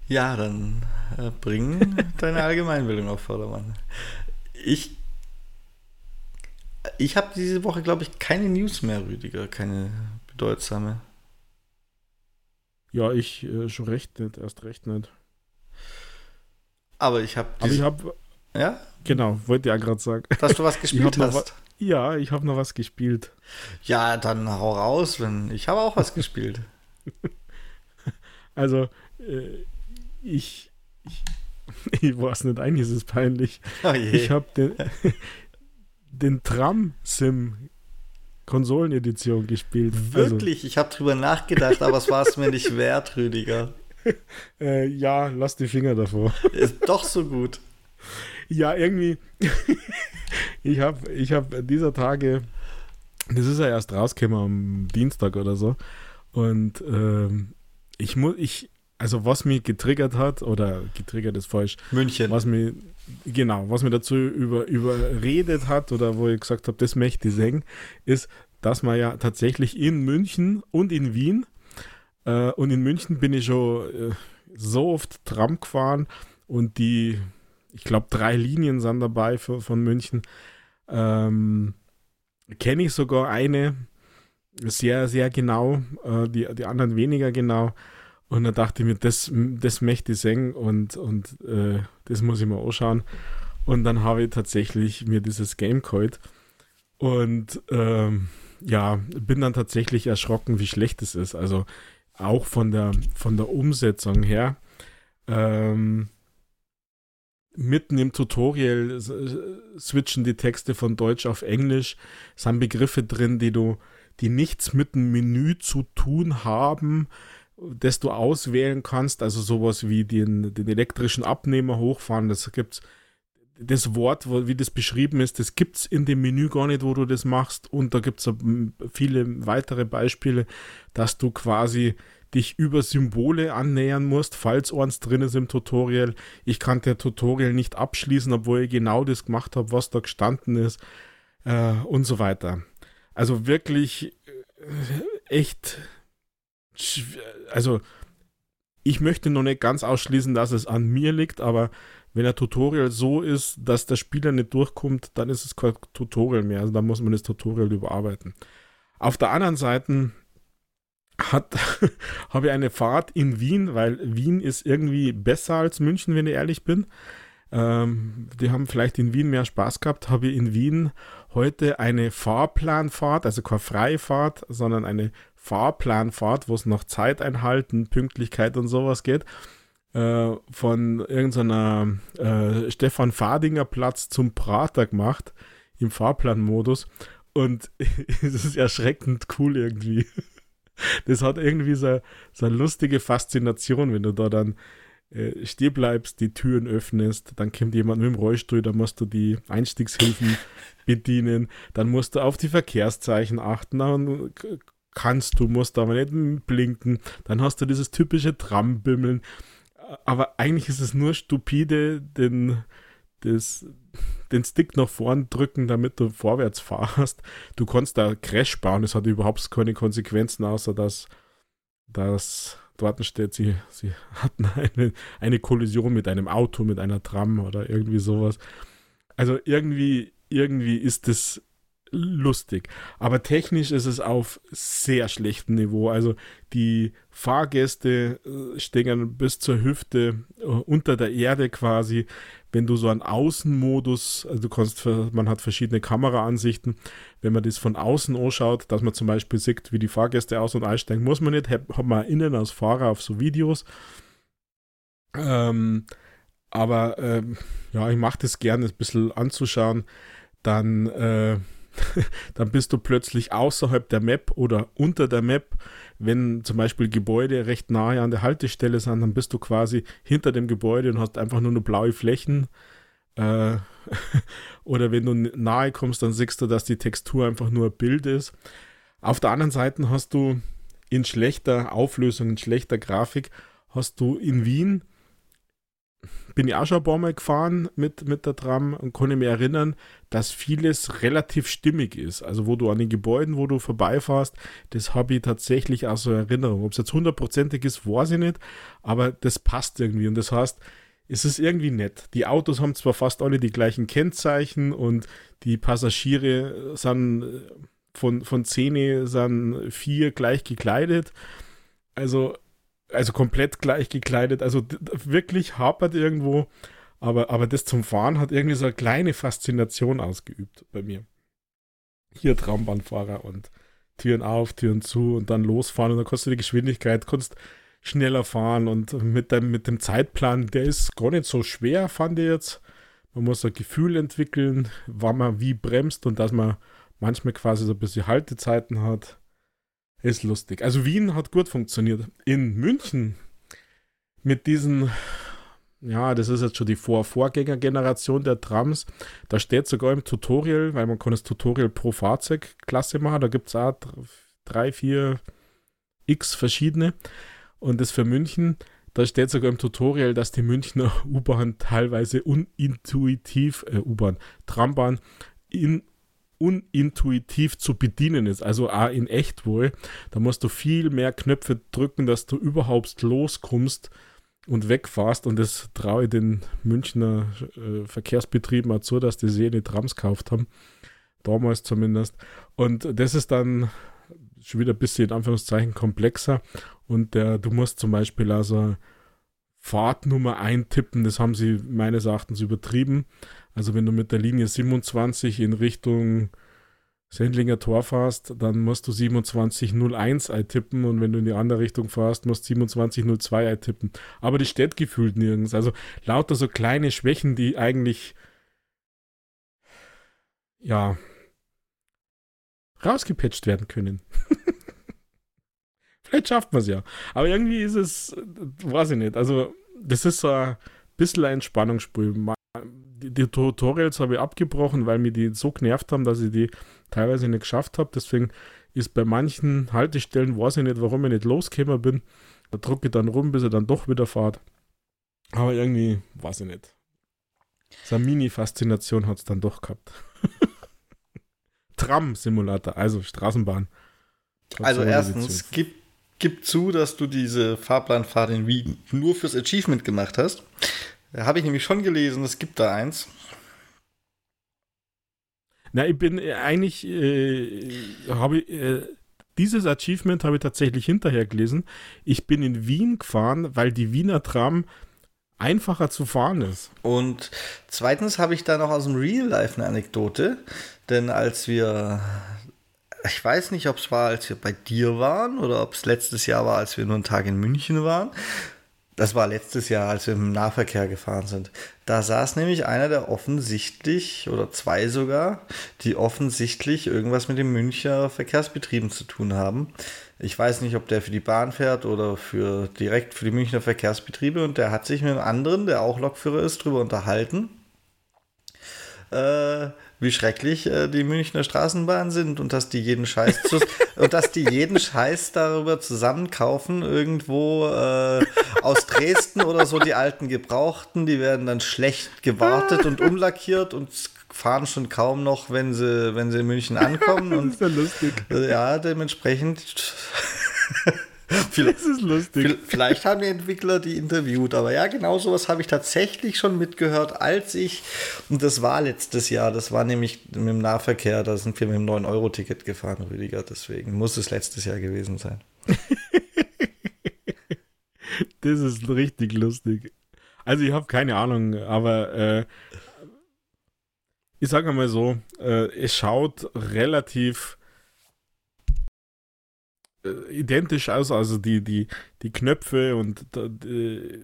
Ja, dann äh, bring [laughs] deine Allgemeinbildung auf Vordermann. Ich, ich habe diese Woche, glaube ich, keine News mehr, Rüdiger, keine bedeutsame. Ja, ich äh, schon recht nicht, erst recht nicht. Aber ich habe, Aber ich habe, ja, genau, wollte ja gerade sagen. dass du was gespielt hast. Ja, ich habe noch was gespielt. Ja, dann hau raus, wenn ich habe auch was gespielt. [laughs] Also, äh, ich, ich, [laughs] ich weiß nicht, eigentlich ist es peinlich. Oh je. Ich habe den, [laughs] den Tram-Sim Konsolenedition gespielt. Wirklich, ich habe drüber nachgedacht, aber es war es mir nicht wert, Rüdiger. Also, [laughs] äh, ja, lass die Finger davor. [laughs] Ist doch so gut. Ja, irgendwie. [laughs] ich habe ich hab dieser Tage, das ist ja erst rausgekommen am Dienstag oder so. Und ähm, ich muss, ich, also was mich getriggert hat, oder getriggert ist falsch, München. was mir, genau, was mir dazu über, überredet hat oder wo ich gesagt habe, das möchte ich sehen, ist, dass man ja tatsächlich in München und in Wien, äh, und in München bin ich schon äh, so oft Tram gefahren und die, ich glaube, drei Linien sind dabei für, von München. Ähm, Kenne ich sogar eine sehr, sehr genau, äh, die, die anderen weniger genau. Und dann dachte ich mir, das, das möchte ich singen und, und äh, das muss ich mir anschauen. Und dann habe ich tatsächlich mir dieses Game geholt. Und ähm, ja, bin dann tatsächlich erschrocken, wie schlecht es ist. Also auch von der, von der Umsetzung her. Ähm, mitten im Tutorial switchen die Texte von Deutsch auf Englisch. Es sind Begriffe drin, die du, die nichts mit dem Menü zu tun haben, das du auswählen kannst. Also sowas wie den, den elektrischen Abnehmer hochfahren. Das gibt's. Das Wort, wie das beschrieben ist, das gibt es in dem Menü gar nicht, wo du das machst. Und da gibt es viele weitere Beispiele, dass du quasi dich über Symbole annähern musst, falls eins drin ist im Tutorial. Ich kann der Tutorial nicht abschließen, obwohl ich genau das gemacht habe, was da gestanden ist äh, und so weiter. Also wirklich äh, echt, also ich möchte noch nicht ganz ausschließen, dass es an mir liegt, aber wenn ein Tutorial so ist, dass der Spieler nicht durchkommt, dann ist es kein Tutorial mehr. Also dann muss man das Tutorial überarbeiten. Auf der anderen Seite [laughs] habe ich eine Fahrt in Wien, weil Wien ist irgendwie besser als München, wenn ich ehrlich bin. Ähm, die haben vielleicht in Wien mehr Spaß gehabt, habe ich in Wien heute eine Fahrplanfahrt, also keine Freifahrt, sondern eine Fahrplanfahrt, wo es noch Zeit einhalten, Pünktlichkeit und sowas geht, äh, von irgendeiner äh, Stefan Fadinger Platz zum Prater gemacht im Fahrplanmodus. Und [laughs] es ist erschreckend cool irgendwie. Das hat irgendwie so, so eine lustige Faszination, wenn du da dann äh, stehen bleibst, die Türen öffnest, dann kommt jemand mit dem Rollstuhl, dann musst du die Einstiegshilfen bedienen, dann musst du auf die Verkehrszeichen achten, dann kannst du, musst aber nicht blinken, dann hast du dieses typische Trambimmeln, aber eigentlich ist es nur stupide, den, das, den Stick nach vorn drücken, damit du vorwärts fahrst. Du kannst da Crash bauen, das hat überhaupt keine Konsequenzen, außer dass, dass dort steht, sie, sie hatten eine, eine Kollision mit einem Auto, mit einer Tram oder irgendwie sowas. Also irgendwie, irgendwie ist das lustig. Aber technisch ist es auf sehr schlechtem Niveau. Also die Fahrgäste äh, stehen bis zur Hüfte äh, unter der Erde quasi. Wenn du so einen Außenmodus, also du kannst, man hat verschiedene Kameraansichten, wenn man das von außen anschaut, dass man zum Beispiel sieht, wie die Fahrgäste aus- und einsteigen, muss man nicht, hat man innen als Fahrer auf so Videos. Ähm, aber ähm, ja, ich mache das gerne, ein bisschen anzuschauen. Dann äh, [laughs] dann bist du plötzlich außerhalb der Map oder unter der Map. Wenn zum Beispiel Gebäude recht nahe an der Haltestelle sind, dann bist du quasi hinter dem Gebäude und hast einfach nur eine blaue Flächen. Äh, [laughs] oder wenn du nahe kommst, dann siehst du, dass die Textur einfach nur ein Bild ist. Auf der anderen Seite hast du in schlechter Auflösung, in schlechter Grafik, hast du in Wien bin ich auch schon ein paar Mal gefahren mit, mit der Tram und konnte mich erinnern, dass vieles relativ stimmig ist. Also wo du an den Gebäuden, wo du vorbeifährst, das habe ich tatsächlich auch so Erinnerung. Ob es jetzt hundertprozentig ist, weiß ich nicht, aber das passt irgendwie. Und das heißt, es ist irgendwie nett. Die Autos haben zwar fast alle die gleichen Kennzeichen und die Passagiere sind äh, von, von Szene sind vier gleich gekleidet. Also also komplett gleich gekleidet, also wirklich hapert irgendwo, aber, aber das zum Fahren hat irgendwie so eine kleine Faszination ausgeübt bei mir. Hier Traumbahnfahrer und Türen auf, Türen zu und dann losfahren und dann kannst du die Geschwindigkeit, kannst schneller fahren und mit dem, mit dem Zeitplan, der ist gar nicht so schwer, fand ich jetzt. Man muss ein Gefühl entwickeln, wann man wie bremst und dass man manchmal quasi so ein bisschen Haltezeiten hat. Ist lustig. Also Wien hat gut funktioniert. In München mit diesen, ja, das ist jetzt schon die Vor Vorgängergeneration der Trams. Da steht sogar im Tutorial, weil man kann das Tutorial pro Fahrzeugklasse machen. Da gibt es auch drei, vier x verschiedene. Und das für München, da steht sogar im Tutorial, dass die Münchner [laughs] U-Bahn teilweise unintuitiv, äh, U-Bahn, Trambahn in unintuitiv zu bedienen ist, also auch in echt wohl. Da musst du viel mehr Knöpfe drücken, dass du überhaupt loskommst. und wegfährst und das traue ich den Münchner äh, Verkehrsbetrieben auch zu, dass die See nicht Trams gekauft haben. Damals zumindest. Und das ist dann schon wieder ein bisschen in Anführungszeichen komplexer. Und der, du musst zum Beispiel also Fahrtnummer eintippen, das haben sie meines Erachtens übertrieben. Also wenn du mit der Linie 27 in Richtung Sendlinger Tor fährst, dann musst du 2701 eintippen und wenn du in die andere Richtung fährst, musst du 2702 eintippen. Aber die steht gefühlt nirgends. Also lauter so kleine Schwächen, die eigentlich ja rausgepatcht werden können. [laughs] Vielleicht schafft man es ja. Aber irgendwie ist es, weiß ich nicht. Also, das ist so ein bisschen ein Entspannungsspiel. Die, die Tutorials habe ich abgebrochen, weil mir die so genervt haben, dass ich die teilweise nicht geschafft habe. Deswegen ist bei manchen Haltestellen, weiß ich nicht, warum ich nicht losgekommen bin. Da drücke ich dann rum, bis er dann doch wieder fahrt. Aber irgendwie, weiß ich nicht. So eine Mini-Faszination hat es dann doch gehabt. [laughs] Tram-Simulator, also Straßenbahn. Also erstens, gib, gib zu, dass du diese Fahrplanfahrt in Wien nur fürs Achievement gemacht hast. Da habe ich nämlich schon gelesen, es gibt da eins. Na, ich bin äh, eigentlich, äh, habe äh, dieses Achievement habe ich tatsächlich hinterher gelesen. Ich bin in Wien gefahren, weil die Wiener Tram einfacher zu fahren ist. Und zweitens habe ich da noch aus dem Real Life eine Anekdote, denn als wir, ich weiß nicht, ob es war, als wir bei dir waren oder ob es letztes Jahr war, als wir nur einen Tag in München waren, das war letztes Jahr, als wir im Nahverkehr gefahren sind. Da saß nämlich einer, der offensichtlich, oder zwei sogar, die offensichtlich irgendwas mit den Münchner Verkehrsbetrieben zu tun haben. Ich weiß nicht, ob der für die Bahn fährt oder für direkt für die Münchner Verkehrsbetriebe. Und der hat sich mit einem anderen, der auch Lokführer ist, darüber unterhalten. Äh, wie schrecklich äh, die Münchner Straßenbahnen sind und dass die jeden Scheiß zu, [laughs] und dass die jeden Scheiß darüber zusammenkaufen irgendwo äh, aus Dresden oder so die alten Gebrauchten, die werden dann schlecht gewartet und umlackiert und fahren schon kaum noch, wenn sie wenn sie in München ankommen und [laughs] das ist ja lustig. Ja, dementsprechend [laughs] [laughs] Vielleicht, das ist lustig. Vielleicht haben die Entwickler die interviewt, aber ja, genau sowas habe ich tatsächlich schon mitgehört, als ich, und das war letztes Jahr, das war nämlich mit dem Nahverkehr, da sind wir mit dem 9-Euro-Ticket gefahren, Rüdiger, deswegen muss es letztes Jahr gewesen sein. [laughs] das ist richtig lustig. Also ich habe keine Ahnung, aber äh, ich sage mal so, äh, es schaut relativ identisch aus, also die, die, die Knöpfe und die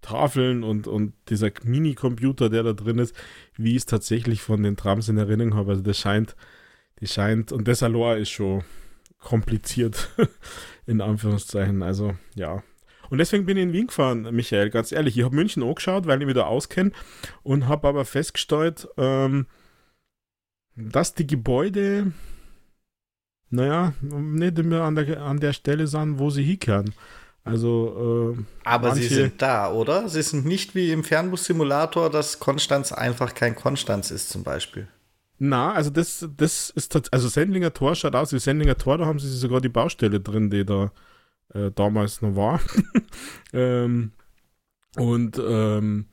Tafeln und, und dieser Mini-Computer, der da drin ist, wie ich es tatsächlich von den Trams in Erinnerung habe. Also das scheint, die scheint, und das Aloha ist schon kompliziert, [laughs] in Anführungszeichen. Also, ja. Und deswegen bin ich in Wien gefahren, Michael, ganz ehrlich. Ich habe München angeschaut, weil ich mich da auskenne und habe aber festgestellt, ähm, dass die Gebäude naja, nicht immer an der, an der Stelle sind, wo sie hinkehren. Also, äh, Aber sie sind da, oder? Sie sind nicht wie im Fernbus-Simulator, dass Konstanz einfach kein Konstanz ist, zum Beispiel. Na, also das, das ist also Sendlinger Tor schaut aus wie Sendlinger Tor, da haben sie sogar die Baustelle drin, die da äh, damals noch war. [laughs] ähm, und ähm,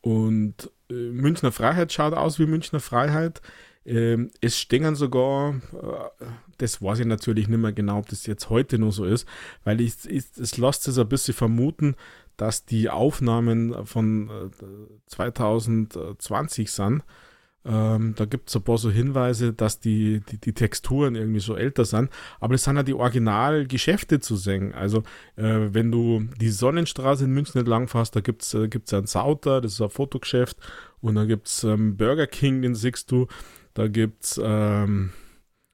und äh, Münchner Freiheit schaut aus wie Münchner Freiheit. Ähm, es stehen sogar, äh, das weiß ich natürlich nicht mehr genau, ob das jetzt heute noch so ist, weil ich, ich, es lässt es ein bisschen vermuten, dass die Aufnahmen von äh, 2020 sind. Ähm, da gibt es ein paar so Hinweise, dass die, die, die, Texturen irgendwie so älter sind. Aber es sind ja die Originalgeschäfte zu sehen. Also, äh, wenn du die Sonnenstraße in München entlang fährst, da gibt es äh, gibt's einen Sauter, das ist ein Fotogeschäft. Und dann gibt es ähm, Burger King, den siehst du. Da gibt es ähm,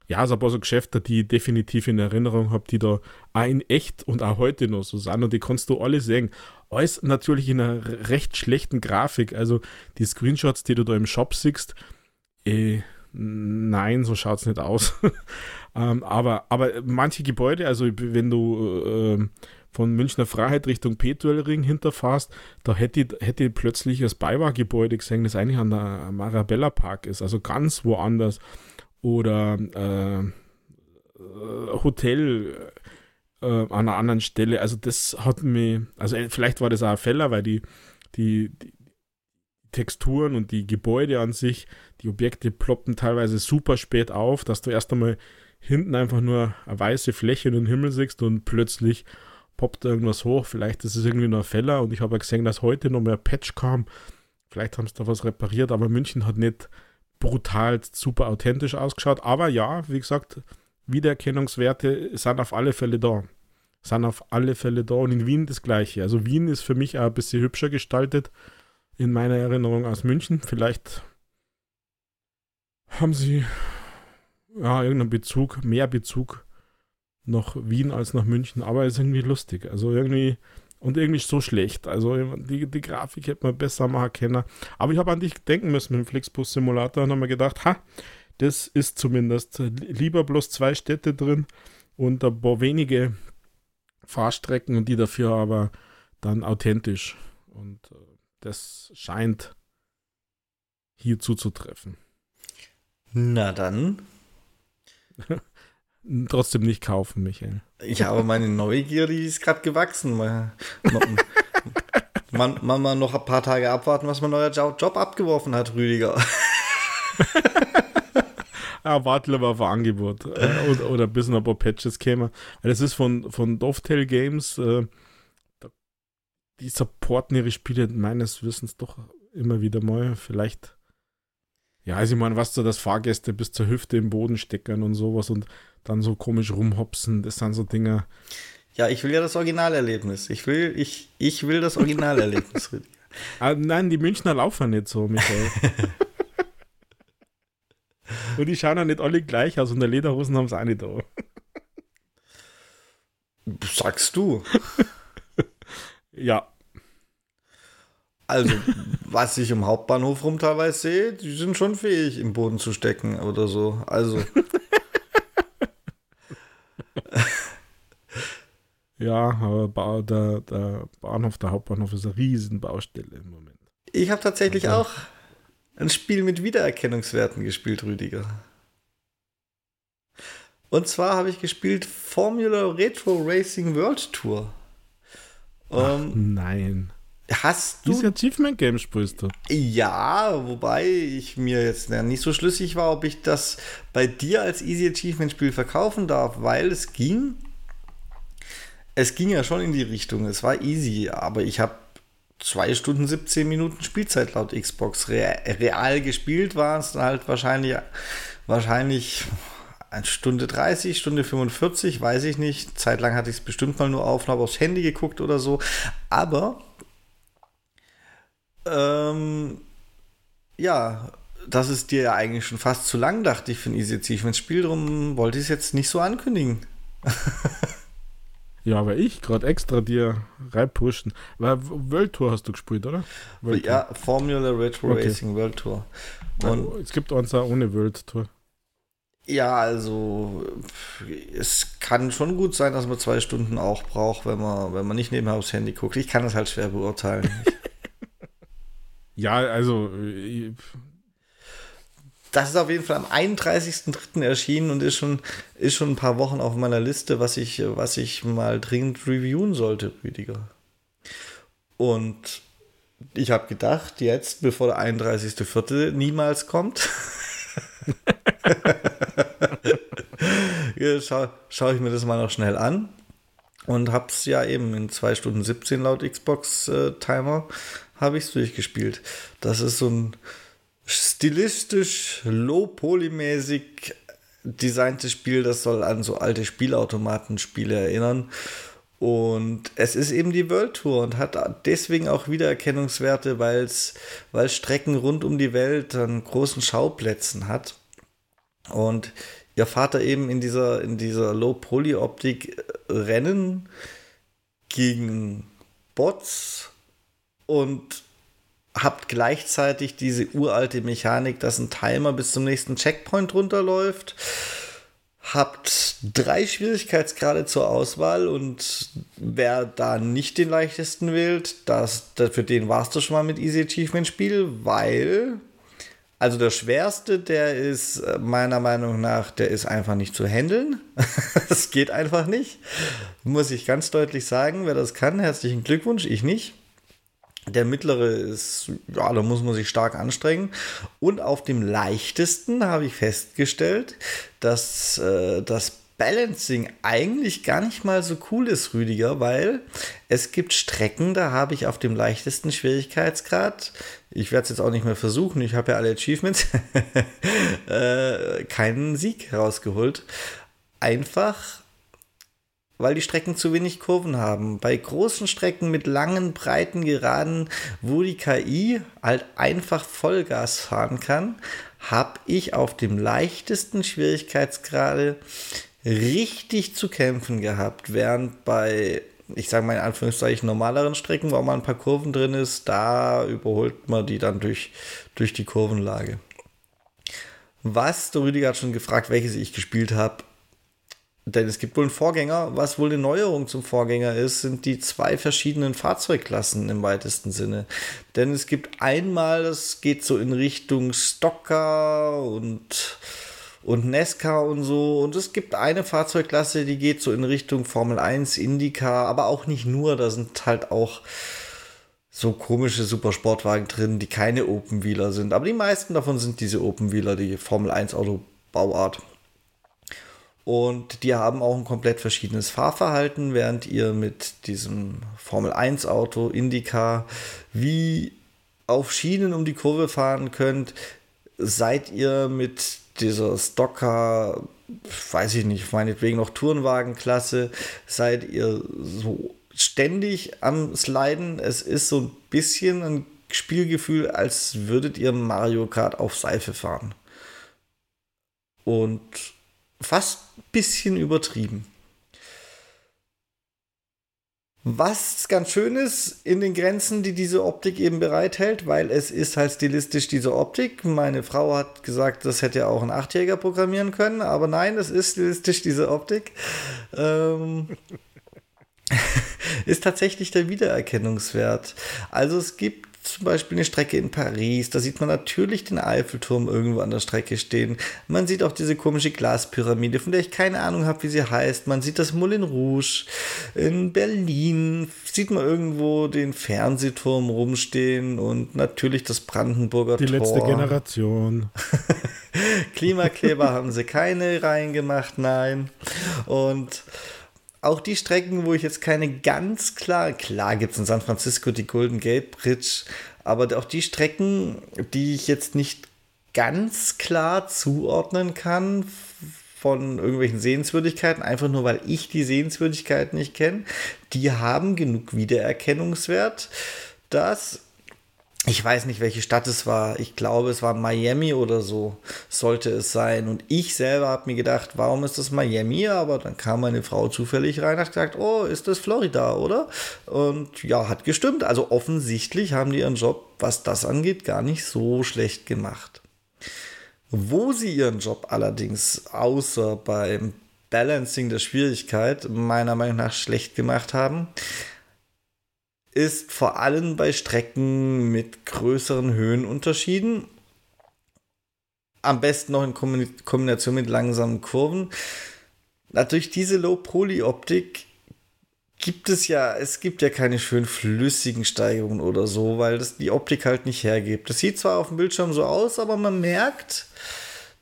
ja, so ein paar so Geschäfte, die ich definitiv in Erinnerung habe, die da auch in echt und auch heute noch so sind und die kannst du alle sehen. Alles natürlich in einer recht schlechten Grafik. Also die Screenshots, die du da im Shop siehst, eh, nein, so schaut es nicht aus. [laughs] ähm, aber, aber manche Gebäude, also wenn du äh, von Münchner Freiheit Richtung Petuelring hinterfährst, da hätte, hätte plötzlich das Beiwahrgebäude gesehen, das eigentlich an der Marabella Park ist, also ganz woanders. Oder äh, Hotel äh, an einer anderen Stelle. Also das hat mir, also äh, vielleicht war das auch ein Fehler, weil die, die, die Texturen und die Gebäude an sich, die Objekte ploppen teilweise super spät auf, dass du erst einmal hinten einfach nur eine weiße Fläche in den Himmel siehst und plötzlich poppt irgendwas hoch. Vielleicht ist es irgendwie nur ein Fehler und ich habe ja gesehen, dass heute noch mehr Patch kam. Vielleicht haben sie da was repariert, aber München hat nicht brutal super authentisch ausgeschaut. Aber ja, wie gesagt, Wiedererkennungswerte sind auf alle Fälle da. Sind auf alle Fälle da. Und in Wien das gleiche. Also Wien ist für mich auch ein bisschen hübscher gestaltet in meiner Erinnerung als München. Vielleicht haben sie ja irgendeinen Bezug, mehr Bezug nach Wien als nach München, aber ist irgendwie lustig. Also irgendwie und irgendwie so schlecht. Also die, die Grafik hätte man besser machen können. Aber ich habe an dich denken müssen mit dem Flixbus Simulator und habe mir gedacht, ha, das ist zumindest lieber bloß zwei Städte drin und ein paar wenige Fahrstrecken und die dafür aber dann authentisch. Und äh, das scheint hier zuzutreffen. Na dann. [laughs] Trotzdem nicht kaufen, Michael. Ja, aber meine Neugier, die ist gerade gewachsen. Man, man, man, man noch ein paar Tage abwarten, was mein neuer Job abgeworfen hat, Rüdiger. [laughs] ja, warte lieber auf ein Angebot. Äh, oder, oder bis noch ein paar Patches kämen. Das ist von, von Dovetail Games. Äh, die supporten ihre Spiele meines Wissens doch immer wieder mal. Vielleicht. Ja, also ich meine, was so das Fahrgäste bis zur Hüfte im Boden stecken und sowas und dann so komisch rumhopsen, das sind so Dinge. Ja, ich will ja das Originalerlebnis. Ich will, ich, ich will das Originalerlebnis. [laughs] Ah, nein, die Münchner laufen nicht so, Michael. [laughs] und die schauen ja nicht alle gleich aus und der Lederhosen haben sie auch nicht da. Sagst du. [laughs] Ja. Also, was ich im Hauptbahnhof rum teilweise sehe, die sind schon fähig, im Boden zu stecken oder so. Also. [laughs] ja, aber der, der Bahnhof, der Hauptbahnhof ist eine Riesenbaustelle im Moment. Ich habe tatsächlich also. auch ein Spiel mit Wiedererkennungswerten gespielt, Rüdiger. Und zwar habe ich gespielt Formula Retro Racing World Tour. Ach, ähm, nein. Hast du. Dieses Achievement Game spielst du? Ja, wobei ich mir jetzt nicht so schlüssig war, ob ich das bei dir als Easy Achievement Spiel verkaufen darf, weil es ging. Es ging ja schon in die Richtung. Es war easy, aber ich habe zwei Stunden 17 Minuten Spielzeit laut Xbox. Real gespielt waren es halt wahrscheinlich, wahrscheinlich eine Stunde 30, Stunde 45, weiß ich nicht. Zeitlang hatte ich es bestimmt mal nur auf und habe aufs Handy geguckt oder so. Aber ähm, ja, das ist dir ja eigentlich schon fast zu lang, dachte ich, für ein Easy Achievement Spiel. Darum wollte ich es jetzt nicht so ankündigen. [laughs] ja, aber ich gerade extra dir reinpushen. Weil World Tour hast du gespielt, oder? World ja, Tour. Formula Retro okay. Racing World Tour. Und es gibt uns auch ohne World Tour. Ja, also es kann schon gut sein, dass man zwei Stunden auch braucht, wenn man, wenn man nicht nebenher aufs Handy guckt. Ich kann das halt schwer beurteilen. [laughs] ja, also das ist auf jeden Fall am 31.03. erschienen und ist schon, ist schon ein paar Wochen auf meiner Liste, was ich, was ich mal dringend reviewen sollte, Rüdiger. Und ich habe gedacht, jetzt, bevor der 31.04. niemals kommt, [laughs] Schau, schaue ich mir das mal noch schnell an und habe es ja eben in 2 Stunden 17 laut Xbox-Timer äh, habe ich es durchgespielt. Das ist so ein stilistisch low-polymäßig designtes Spiel, das soll an so alte Spielautomatenspiele erinnern. Und es ist eben die World Tour und hat deswegen auch Wiedererkennungswerte, weil es Strecken rund um die Welt an großen Schauplätzen hat. Und ihr Vater eben in dieser, in dieser Low-Poly-Optik rennen gegen Bots und habt gleichzeitig diese uralte Mechanik, dass ein Timer bis zum nächsten Checkpoint runterläuft. Habt drei Schwierigkeitsgrade zur Auswahl und wer da nicht den leichtesten wählt, das, das für den warst du schon mal mit Easy Achievement Spiel, weil Also der schwerste, der ist äh, meiner Meinung nach, der ist einfach nicht zu handeln. [laughs] das geht einfach nicht. Muss ich ganz deutlich sagen, wer das kann, herzlichen Glückwunsch, ich nicht. Der mittlere ist, ja, da muss man sich stark anstrengen. Und auf dem leichtesten habe ich festgestellt, dass äh, das Balancing eigentlich gar nicht mal so cool ist, Rüdiger, weil es gibt Strecken, da habe ich auf dem leichtesten Schwierigkeitsgrad, ich werde es jetzt auch nicht mehr versuchen, ich habe ja alle Achievements, [laughs] äh, keinen Sieg rausgeholt. Einfach, weil die Strecken zu wenig Kurven haben. Bei großen Strecken mit langen, breiten Geraden, wo die KI halt einfach Vollgas fahren kann, habe ich auf dem leichtesten Schwierigkeitsgrade richtig zu kämpfen gehabt, während bei, ich sage mal in Anführungszeichen, normaleren Strecken, wo mal ein paar Kurven drin ist, da überholt man die dann durch, durch die Kurvenlage. Was, der Rüdiger hat schon gefragt, welches ich gespielt habe. Denn es gibt wohl einen Vorgänger. Was wohl eine Neuerung zum Vorgänger ist, sind die zwei verschiedenen Fahrzeugklassen im weitesten Sinne. Denn es gibt einmal, das geht so in Richtung Stocker und und Nesca und so. Und es gibt eine Fahrzeugklasse, die geht so in Richtung Formel 1, IndyCar, aber auch nicht nur. Da sind halt auch so komische Supersportwagen drin, die keine Open Wheeler sind. Aber die meisten davon sind diese Open Wheeler, die Formel 1 Auto Bauart. Und die haben auch ein komplett verschiedenes Fahrverhalten, während ihr mit diesem Formel 1 Auto, IndyCar, wie auf Schienen um die Kurve fahren könnt, seid ihr mit dieser Stocker, weiß ich nicht, meinetwegen noch Tourenwagenklasse, seid ihr so ständig am Sliden. Es ist so ein bisschen ein Spielgefühl, als würdet ihr Mario Kart auf Seife fahren. Und fast ein bisschen übertrieben. Was ganz schön ist in den Grenzen, die diese Optik eben bereithält, weil es ist halt stilistisch diese Optik. Meine Frau hat gesagt, das hätte auch ein Achtjähriger programmieren können, aber nein, es ist stilistisch diese Optik. Ähm, [laughs] ist tatsächlich der Wiedererkennungswert. Also es gibt zum Beispiel eine Strecke in Paris, da sieht man natürlich den Eiffelturm irgendwo an der Strecke stehen. Man sieht auch diese komische Glaspyramide, von der ich keine Ahnung habe, wie sie heißt. Man sieht das Moulin Rouge. In Berlin sieht man irgendwo den Fernsehturm rumstehen und natürlich das Brandenburger Die Tor. Die letzte Generation. [laughs] Klimakleber haben sie keine reingemacht, nein. Und auch die Strecken, wo ich jetzt keine ganz klar, klar gibt es in San Francisco die Golden Gate Bridge, aber auch die Strecken, die ich jetzt nicht ganz klar zuordnen kann von irgendwelchen Sehenswürdigkeiten, einfach nur weil ich die Sehenswürdigkeiten nicht kenne, die haben genug Wiedererkennungswert, dass ich weiß nicht, welche Stadt es war. Ich glaube, es war Miami oder so, sollte es sein. Und ich selber habe mir gedacht, warum ist das Miami? Aber dann kam meine Frau zufällig rein und hat gesagt, oh, ist das Florida, oder? Und ja, hat gestimmt. Also offensichtlich haben die ihren Job, was das angeht, gar nicht so schlecht gemacht. Wo sie ihren Job allerdings außer beim Balancing der Schwierigkeit meiner Meinung nach schlecht gemacht haben, ist vor allem bei Strecken mit größeren Höhenunterschieden. Am besten noch in Kombination mit langsamen Kurven. Natürlich diese Low-Poly-Optik gibt es ja, es gibt ja keine schön flüssigen Steigerungen oder so, weil das die Optik halt nicht hergibt. Das sieht zwar auf dem Bildschirm so aus, aber man merkt,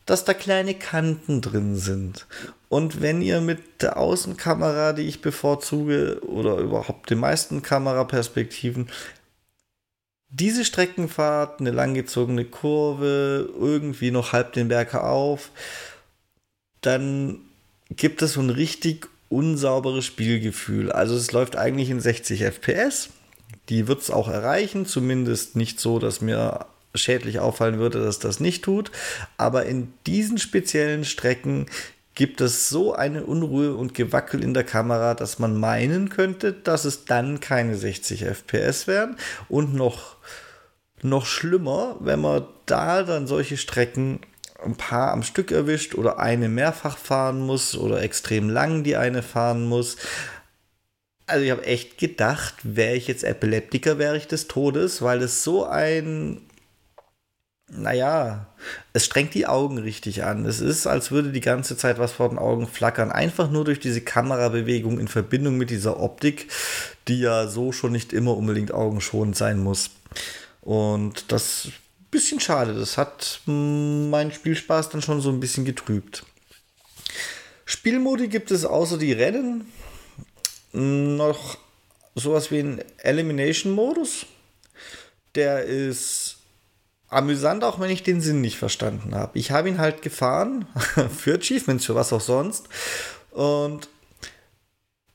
dass da kleine Kanten drin sind. Und wenn ihr mit der Außenkamera, die ich bevorzuge, oder überhaupt den meisten Kameraperspektiven, diese Streckenfahrt, eine langgezogene Kurve, irgendwie noch halb den Berg auf, dann gibt es so ein richtig unsauberes Spielgefühl. Also es läuft eigentlich in 60 FPS. Die wird es auch erreichen, zumindest nicht so, dass mir schädlich auffallen würde, dass das nicht tut. Aber in diesen speziellen Strecken gibt es so eine Unruhe und Gewackel in der Kamera, dass man meinen könnte, dass es dann keine 60 FPS wären. Und noch, noch schlimmer, wenn man da dann solche Strecken ein paar am Stück erwischt oder eine mehrfach fahren muss oder extrem lang die eine fahren muss. Also ich habe echt gedacht, wäre ich jetzt Epileptiker, wäre ich des Todes, weil es so ein naja, es strengt die Augen richtig an. Es ist, als würde die ganze Zeit was vor den Augen flackern. Einfach nur durch diese Kamerabewegung in Verbindung mit dieser Optik, die ja so schon nicht immer unbedingt augenschonend sein muss. Und das ist ein bisschen schade. Das hat meinen Spielspaß dann schon so ein bisschen getrübt. Spielmodi gibt es außer die Rennen noch sowas wie einen Elimination-Modus. Der ist amüsant, auch wenn ich den Sinn nicht verstanden habe. Ich habe ihn halt gefahren, [laughs] für Achievements, für was auch sonst. Und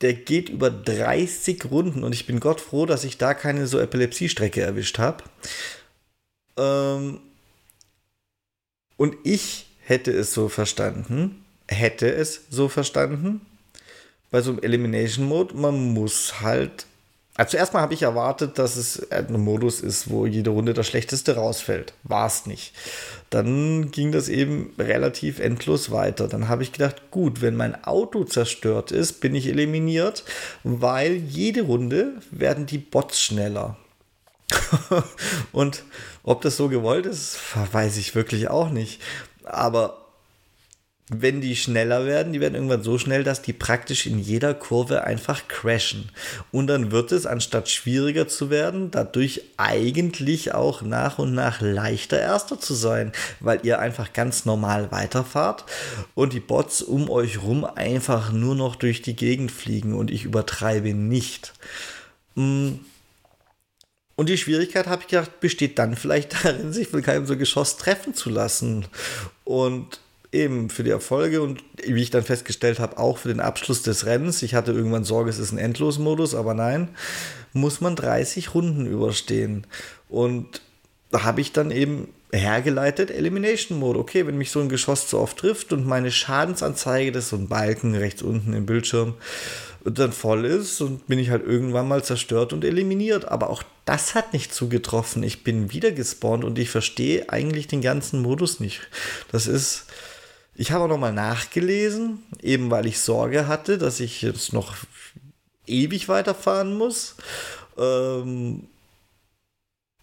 der geht über 30 Runden und ich bin Gott froh, dass ich da keine so Epilepsiestrecke erwischt habe. Ähm und ich hätte es so verstanden, hätte es so verstanden, bei so einem Elimination Mode, man muss halt also zuerst mal habe ich erwartet, dass es ein Modus ist, wo jede Runde das Schlechteste rausfällt. War es nicht. Dann ging das eben relativ endlos weiter. Dann habe ich gedacht, gut, wenn mein Auto zerstört ist, bin ich eliminiert, weil jede Runde werden die Bots schneller. [laughs] Und ob das so gewollt ist, weiß ich wirklich auch nicht. Aber wenn die schneller werden, die werden irgendwann so schnell, dass die praktisch in jeder Kurve einfach crashen. Und dann wird es, anstatt schwieriger zu werden, dadurch eigentlich auch nach und nach leichter Erster zu sein, weil ihr einfach ganz normal weiterfahrt und die Bots um euch rum einfach nur noch durch die Gegend fliegen und ich übertreibe nicht. Mm. Und die Schwierigkeit, habe ich gedacht, besteht dann vielleicht [laughs] darin, sich von keinem so Geschoss treffen zu lassen. Und eben für die Erfolge und wie ich dann festgestellt habe, auch für den Abschluss des Rennens. Ich hatte irgendwann Sorge, es ist ein Endlosmodus, aber nein, muss man 30 Runden überstehen. Und da habe ich dann eben hergeleitet Elimination Mode. Okay, wenn mich so ein Geschoss zu oft trifft und meine Schadensanzeige, das ist so ein Balken rechts unten im Bildschirm, dann voll ist und bin ich halt irgendwann mal zerstört und eliminiert. Aber auch das hat nicht zugetroffen. Ich bin wieder gespawnt und ich verstehe eigentlich den ganzen Modus nicht. Das ist ich habe auch nochmal nachgelesen, eben weil ich Sorge hatte, dass ich jetzt noch ewig weiterfahren muss. Ähm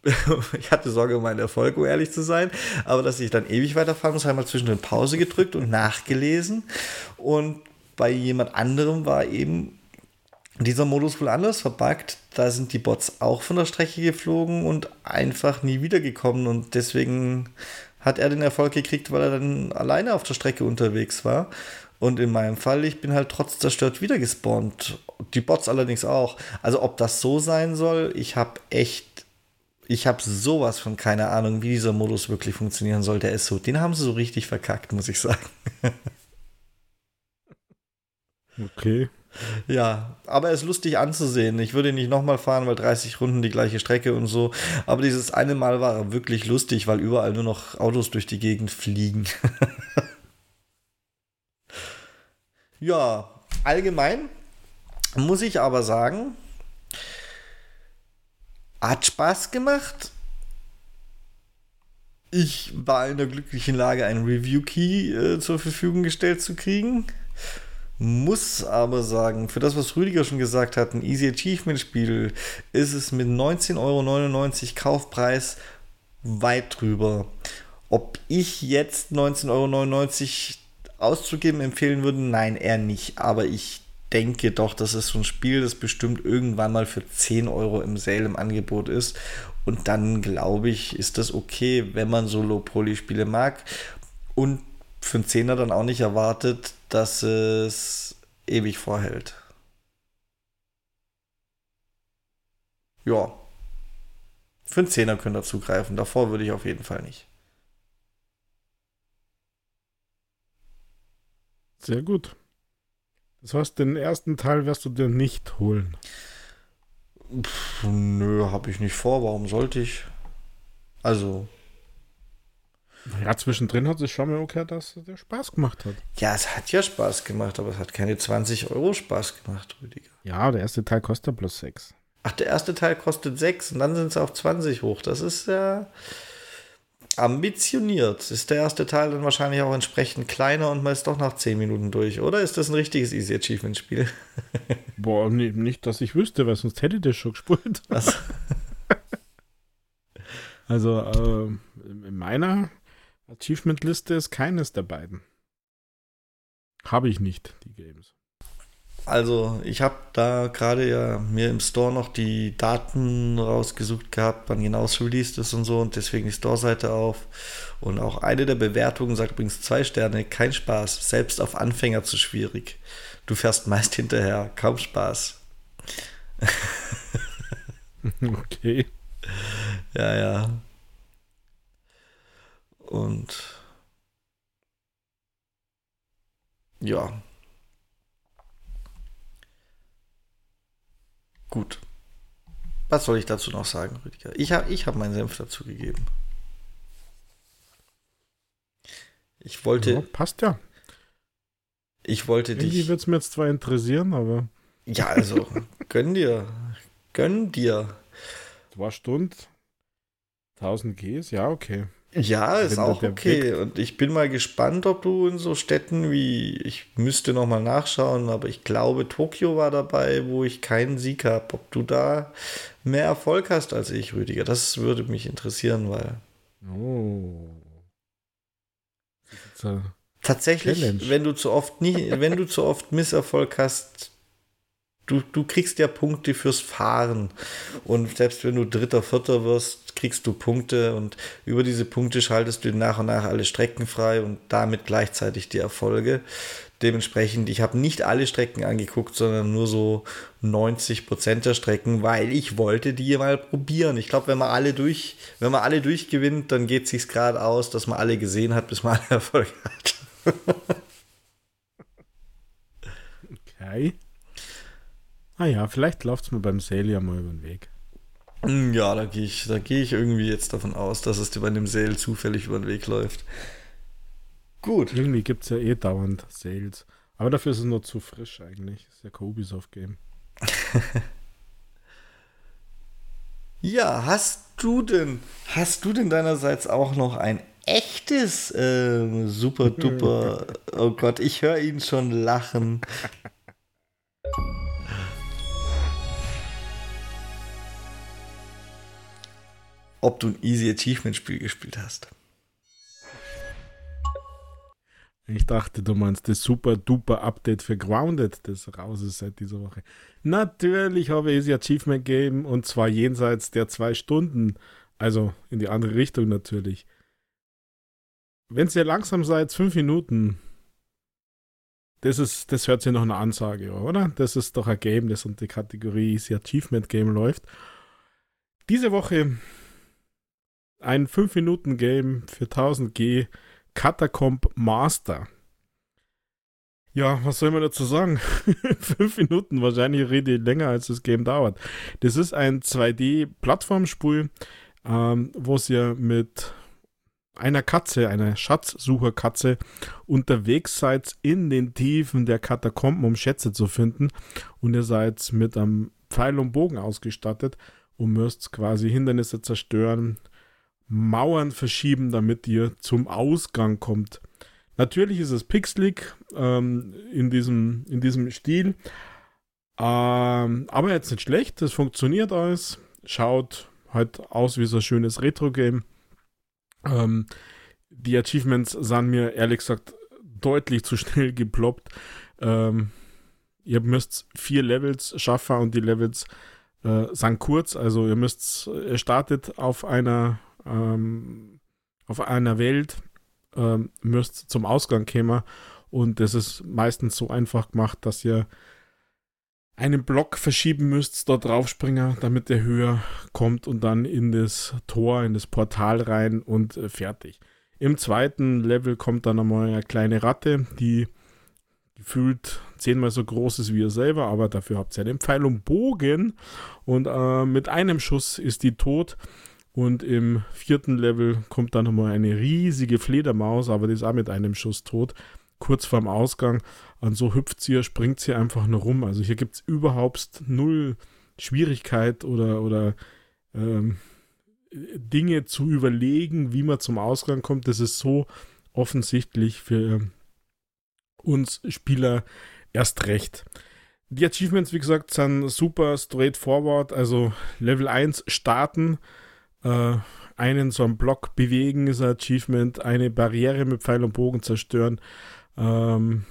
[laughs] ich hatte Sorge um meinen Erfolg, um ehrlich zu sein, aber dass ich dann ewig weiterfahren muss, habe ich mal zwischendrin Pause gedrückt und nachgelesen. Und bei jemand anderem war eben dieser Modus wohl anders verbuggt. Da sind die Bots auch von der Strecke geflogen und einfach nie wiedergekommen. Und deswegen hat er den Erfolg gekriegt, weil er dann alleine auf der Strecke unterwegs war. Und in meinem Fall, ich bin halt trotz zerstört wieder gespawnt. Die Bots allerdings auch. Also ob das so sein soll, ich habe echt, ich habe sowas von keine Ahnung, wie dieser Modus wirklich funktionieren soll. Der ist so, den haben sie so richtig verkackt, muss ich sagen. okay. Ja, aber er ist lustig anzusehen. Ich würde nicht nochmal fahren, weil 30 Runden die gleiche Strecke und so. Aber dieses eine Mal war wirklich lustig, weil überall nur noch Autos durch die Gegend fliegen. [laughs] ja, allgemein muss ich aber sagen, hat Spaß gemacht. Ich war in der glücklichen Lage, einen Review-Key äh, zur Verfügung gestellt zu kriegen. Muss aber sagen, für das, was Rüdiger schon gesagt hat, ein Easy Achievement Spiel, ist es mit 19,99 Euro Kaufpreis weit drüber. Ob ich jetzt 19,99 Euro auszugeben empfehlen würde, nein, eher nicht. Aber ich denke doch, das ist so ein Spiel, das bestimmt irgendwann mal für 10 Euro im Sale im Angebot ist. Und dann glaube ich, ist das okay, wenn man so Low-Poly-Spiele mag. Und für einen Zehner dann auch nicht erwartet, dass es ewig vorhält. Ja. Für einen Zehner könnt ihr zugreifen. Davor würde ich auf jeden Fall nicht. Sehr gut. Das heißt, den ersten Teil wirst du dir nicht holen. Pff, nö, habe ich nicht vor. Warum sollte ich? Also, ja, zwischendrin hat es schon mal okay, dass der Spaß gemacht hat. Ja, es hat ja Spaß gemacht, aber es hat keine 20 Euro Spaß gemacht, Rüdiger. Ja, der erste Teil kostet plus 6. Ach, der erste Teil kostet 6 und dann sind es auf 20 hoch. Das ist ja ambitioniert. Ist der erste Teil dann wahrscheinlich auch entsprechend kleiner und man ist doch nach 10 Minuten durch, oder? Ist das ein richtiges Easy Achievement Spiel? [laughs] Boah, nee, nicht, dass ich wüsste, weil sonst hätte der schon gespielt. Also. Also äh, in meiner Achievement-Liste ist keines der beiden. Habe ich nicht, die Games. Also ich habe da gerade ja mir im Store noch die Daten rausgesucht gehabt, wann genau es released ist und so und deswegen die Store-Seite auf. Und auch eine der Bewertungen sagt übrigens zwei Sterne, kein Spaß, selbst auf Anfänger zu schwierig. Du fährst meist hinterher, kaum Spaß. [laughs] [laughs] okay. Ja, ja. Und ja, Gut. Was soll ich dazu noch sagen, Rüdiger? Ich habe ich hab meinen Senf dazu gegeben. Ich wollte. Ja, passt ja. Ich wollte Irgendwie dich. würde es mir jetzt zwar interessieren, aber. Ja, also, [laughs] gönn dir. Gönn dir. Zwei Stunden. 1000 Gs, ja, okay. Ja, ist auch okay. Und ich bin mal gespannt, ob du in so Städten wie, ich müsste noch mal nachschauen, aber ich glaube, Tokio war dabei, wo ich keinen Sieg habe. Ob du da mehr Erfolg hast als ich, Rüdiger, das würde mich interessieren, weil. Oh. Tatsächlich, Challenge. wenn du zu oft nie, wenn du zu oft Misserfolg hast, du, du kriegst ja Punkte fürs Fahren. Und selbst wenn du Dritter, Vierter wirst, kriegst du Punkte und über diese Punkte schaltest du nach und nach alle Strecken frei und damit gleichzeitig die Erfolge. Dementsprechend, ich habe nicht alle Strecken angeguckt, sondern nur so 90 Prozent der Strecken, weil ich wollte die mal probieren. Ich glaube, wenn man alle durch, wenn man alle durchgewinnt, dann geht es sich gerade aus, dass man alle gesehen hat, bis man alle [laughs] Erfolg hat. okay. Ah ja, vielleicht läuft es mir beim Sale ja mal über den Weg. Hm, ja, da gehe ich, geh ich irgendwie jetzt davon aus, dass es dir bei dem Sale zufällig über den Weg läuft. Gut. Irgendwie gibt es ja eh dauernd Sales. Aber dafür ist es nur zu frisch eigentlich. Das ist ja kein Ubisoft-Game. [laughs] ja, hast du denn, hast du denn deinerseits auch noch ein echtes äh, super duper, [laughs] oh Gott, ich höre ihn schon lachen. Ob du ein Easy Achievement Spiel gespielt hast. Ich dachte, du meinst das super duper Update für Grounded, das raus ist seit dieser Woche. Natürlich habe ich Easy Achievement Game und zwar jenseits der zwei Stunden, also in die andere Richtung natürlich. Wenn es ja langsam seid, fünf Minuten, das ist, das hört sich noch eine Ansage, oder? Das ist doch ein Game, das unter die Kategorie Easy Achievement Game läuft. Diese Woche ein 5-Minuten-Game für 1000G Catacomb Master. Ja, was soll man dazu sagen? [laughs] Fünf Minuten, wahrscheinlich rede ich länger, als das Game dauert. Das ist ein 2D-Plattformspiel, ähm, wo ja mit einer Katze, einer Schatzsucherkatze, unterwegs seid in den Tiefen der Katakomben, um Schätze zu finden. Und ihr seid mit einem Pfeil und Bogen ausgestattet und müsst quasi Hindernisse zerstören, Mauern verschieben, damit ihr zum Ausgang kommt. Natürlich ist es pixelig ähm, in, diesem, in diesem Stil, ähm, aber jetzt nicht schlecht, es funktioniert alles, schaut halt aus wie so ein schönes Retro-Game. Ähm, die Achievements sahen mir ehrlich gesagt deutlich zu schnell geploppt. Ähm, ihr müsst vier Levels schaffen und die Levels äh, sind kurz, also ihr müsst, ihr startet auf einer ähm, auf einer Welt ähm, müsst zum Ausgang kommen und das ist meistens so einfach gemacht, dass ihr einen Block verschieben müsst, dort draufspringen, damit der höher kommt und dann in das Tor, in das Portal rein und äh, fertig. Im zweiten Level kommt dann einmal eine kleine Ratte, die gefühlt zehnmal so groß ist wie ihr selber, aber dafür habt ihr den Pfeil und Bogen. Und äh, mit einem Schuss ist die tot und im vierten Level kommt dann nochmal eine riesige Fledermaus, aber die ist auch mit einem Schuss tot. Kurz vorm Ausgang. Und so hüpft sie, springt sie einfach nur rum. Also hier gibt es überhaupt null Schwierigkeit oder, oder ähm, Dinge zu überlegen, wie man zum Ausgang kommt. Das ist so offensichtlich für uns Spieler erst recht. Die Achievements, wie gesagt, sind super straightforward. Also Level 1 starten Äh, einen so einen Block bewegen ist ein Achievement, eine Barriere mit Pfeil und Bogen zerstören, ähm,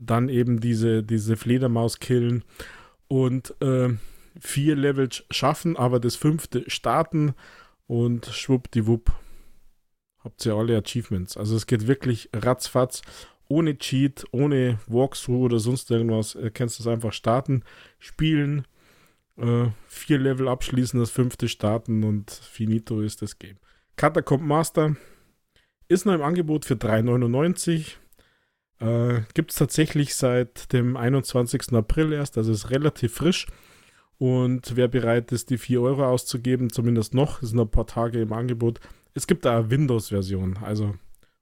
dann eben diese, diese Fledermaus killen und äh, vier Levels schaffen, aber das fünfte starten und schwuppdiwupp habt ihr alle Achievements. Also es geht wirklich ratzfatz, ohne Cheat, ohne Walkthrough oder sonst irgendwas. Kannst du es einfach starten, spielen, äh, vier Level abschließen, das fünfte starten und finito ist das Game. Catacomb Master ist noch im Angebot für 3,99. Äh, Gibt es tatsächlich seit dem 21. April erst, also ist relativ frisch. Und wer bereit ist, die 4 Euro auszugeben, zumindest noch, ist noch ein paar Tage im Angebot. Es gibt da eine Windows-Version, also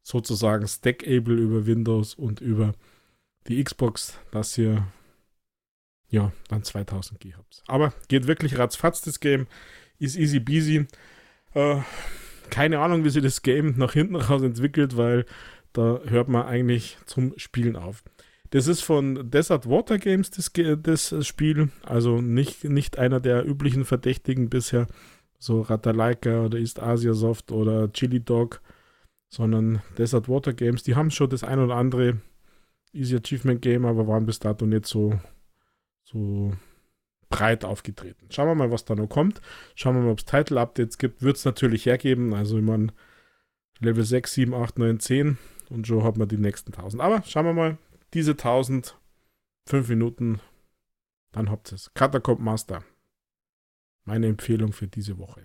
sozusagen stackable über Windows und über die Xbox, dass ihr ja, dann 2000 G habt. Aber geht wirklich ratzfatz, das Game. Ist easy peasy. Äh, keine Ahnung, wie sich das Game nach hinten raus entwickelt, weil da hört man eigentlich zum Spielen auf. Das ist von Desert Water Games, das, das Spiel. Also nicht, nicht einer der üblichen Verdächtigen bisher, so Ratalaika oder East Asia Soft oder Chili Dog, sondern Desert Water Games. Die haben schon das ein oder andere Easy Achievement Game, aber waren bis dato nicht so so breit aufgetreten. Schauen wir mal, was da noch kommt. Schauen wir mal, ob es Title-Updates gibt. Wird es natürlich hergeben. Also ich meine, Level 6, 7, 8, 9, 10 und so haben wir die nächsten 1000. Aber schauen wir mal, diese 1000, 5 Minuten, dann habt ihr es. Catacomb Master. Meine Empfehlung für diese Woche.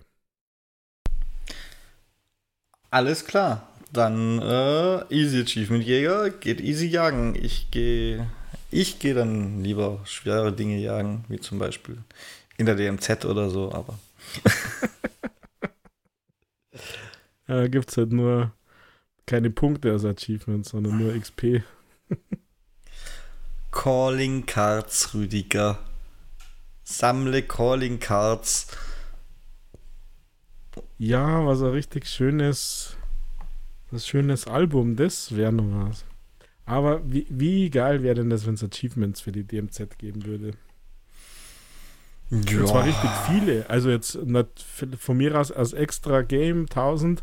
Alles klar. Dann äh, Easy Achievement Jäger geht easy jagen. Ich gehe ich gehe dann lieber schwere Dinge jagen, wie zum Beispiel in der DMZ oder so, aber. [laughs] ja, gibt es halt nur keine Punkte als Achievement, sondern nur XP. [laughs] Calling Cards, Rüdiger. Sammle Calling Cards. Ja, was ein richtig schönes, was schönes Album, das wäre noch was. Aber wie, wie geil wäre denn das, wenn es Achievements für die DMZ geben würde? Ja. Und zwar richtig viele. Also jetzt von mir aus als extra Game 1000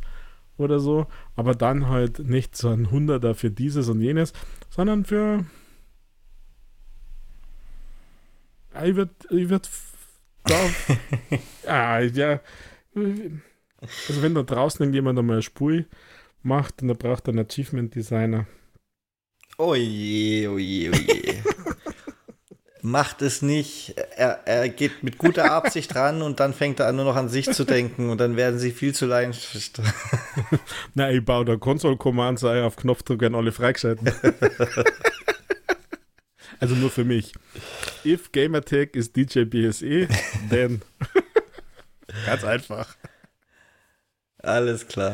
oder so, aber dann halt nicht so ein Hunderter für dieses und jenes, sondern für. Ich würde ich würd [laughs] ah, ja. Also, wenn da draußen irgendjemand einmal eine Spur macht und da braucht er einen Achievement Designer, Oje, oje, oje. Macht es nicht. Er, er geht mit guter Absicht ran und dann fängt er an, nur noch an sich zu denken und dann werden sie viel zu leicht. [laughs] Na, ich baue da Console-Command sei auf Knopfdruck an alle freigeschalten. [laughs] also nur für mich. If Gamertag ist DJ BSE, then. [laughs] Ganz einfach. Alles klar.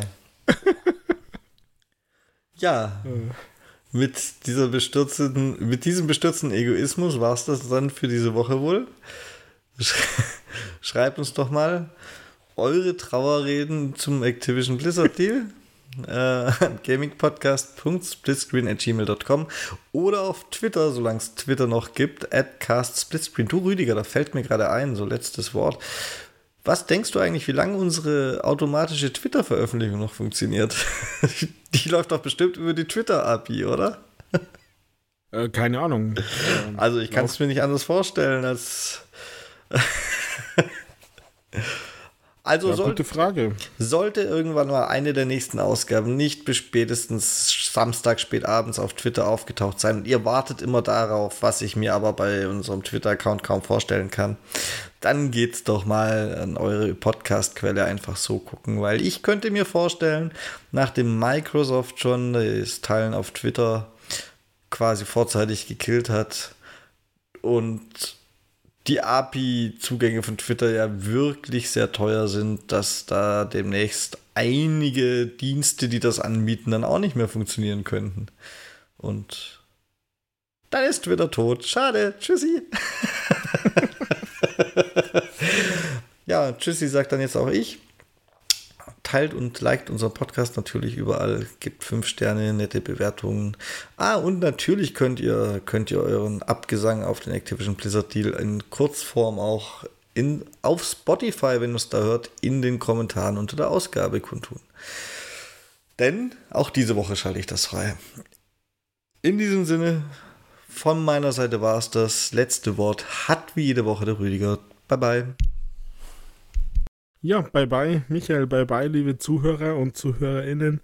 Ja. Mit dieser bestürzten, mit diesem bestürzten Egoismus war es das dann für diese Woche wohl. [laughs] Schreibt uns doch mal eure Trauerreden zum Activision Blizzard Deal. [laughs] äh, gamingpodcast.splitscreen.gmail.com oder auf Twitter, solange es Twitter noch gibt, at castsplitscreen. Du Rüdiger, da fällt mir gerade ein, so letztes Wort. Was denkst du eigentlich, wie lange unsere automatische Twitter-Veröffentlichung noch funktioniert? [laughs] die läuft doch bestimmt über die Twitter-API, oder? Äh, keine Ahnung. [laughs] Also ich kann es mir nicht anders vorstellen als. [laughs] also ja, sollte, Frage. sollte irgendwann mal eine der nächsten Ausgaben nicht bis spätestens Samstag spät abends auf Twitter aufgetaucht sein und ihr wartet immer darauf, was ich mir aber bei unserem Twitter-Account kaum vorstellen kann, dann geht's doch mal an eure Podcast-Quelle einfach so gucken, weil ich könnte mir vorstellen, nachdem Microsoft schon das Teilen auf Twitter quasi vorzeitig gekillt hat und die API-Zugänge von Twitter ja wirklich sehr teuer sind, dass da demnächst einige Dienste, die das anbieten, dann auch nicht mehr funktionieren könnten. Und dann ist Twitter tot. Schade. Tschüssi. [laughs] ja, Tschüssi sagt dann jetzt auch ich. Teilt und liked unseren Podcast natürlich überall. Gibt fünf Sterne, nette Bewertungen. Ah, und natürlich könnt ihr, könnt ihr euren Abgesang auf den Activision Blizzard Deal in Kurzform auch in, auf Spotify, wenn du es da hört, in den Kommentaren unter der Ausgabe kundtun. Denn auch diese Woche schalte ich das frei. In diesem Sinne, von meiner Seite war es das letzte Wort. Hat wie jede Woche der Rüdiger. Bye bye. Ja, bye bye, Michael, bye bye, liebe Zuhörer und ZuhörerInnen.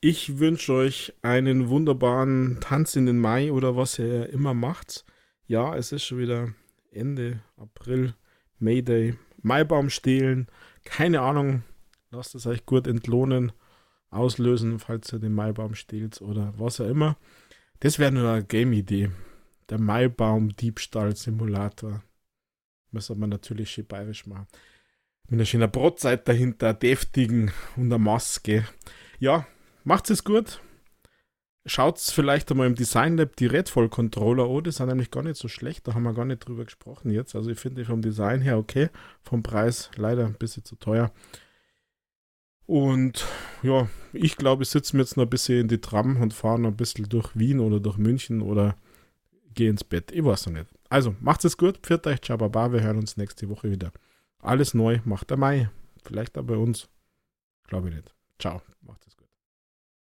Ich wünsche euch einen wunderbaren Tanz in den Mai oder was ihr immer macht. Ja, es ist schon wieder Ende April, Mayday, Maibaum stehlen. Keine Ahnung, lasst es euch gut entlohnen, auslösen, falls ihr den Maibaum stehlt oder was auch immer. Das wäre nur eine Game-Idee. Der Maibaum-Diebstahl-Simulator. Müsste man natürlich schön bayerisch machen. Mit einer schönen Brotzeit dahinter, deftigen und einer Maske. Ja, macht's es gut. Schaut vielleicht einmal im Design Lab die Redfall Controller an. Die sind nämlich gar nicht so schlecht. Da haben wir gar nicht drüber gesprochen jetzt. Also ich finde vom Design her okay. Vom Preis leider ein bisschen zu teuer. Und ja, ich glaube, ich sitze mir jetzt noch ein bisschen in die Tram und fahre noch ein bisschen durch Wien oder durch München oder gehe ins Bett. Ich weiß noch nicht. Also, macht's es gut. Pfiat euch, ciao, baba. Wir hören uns nächste Woche wieder. Alles neu macht der Mai. Vielleicht auch bei uns. Glaube ich nicht. Ciao. Macht's es gut.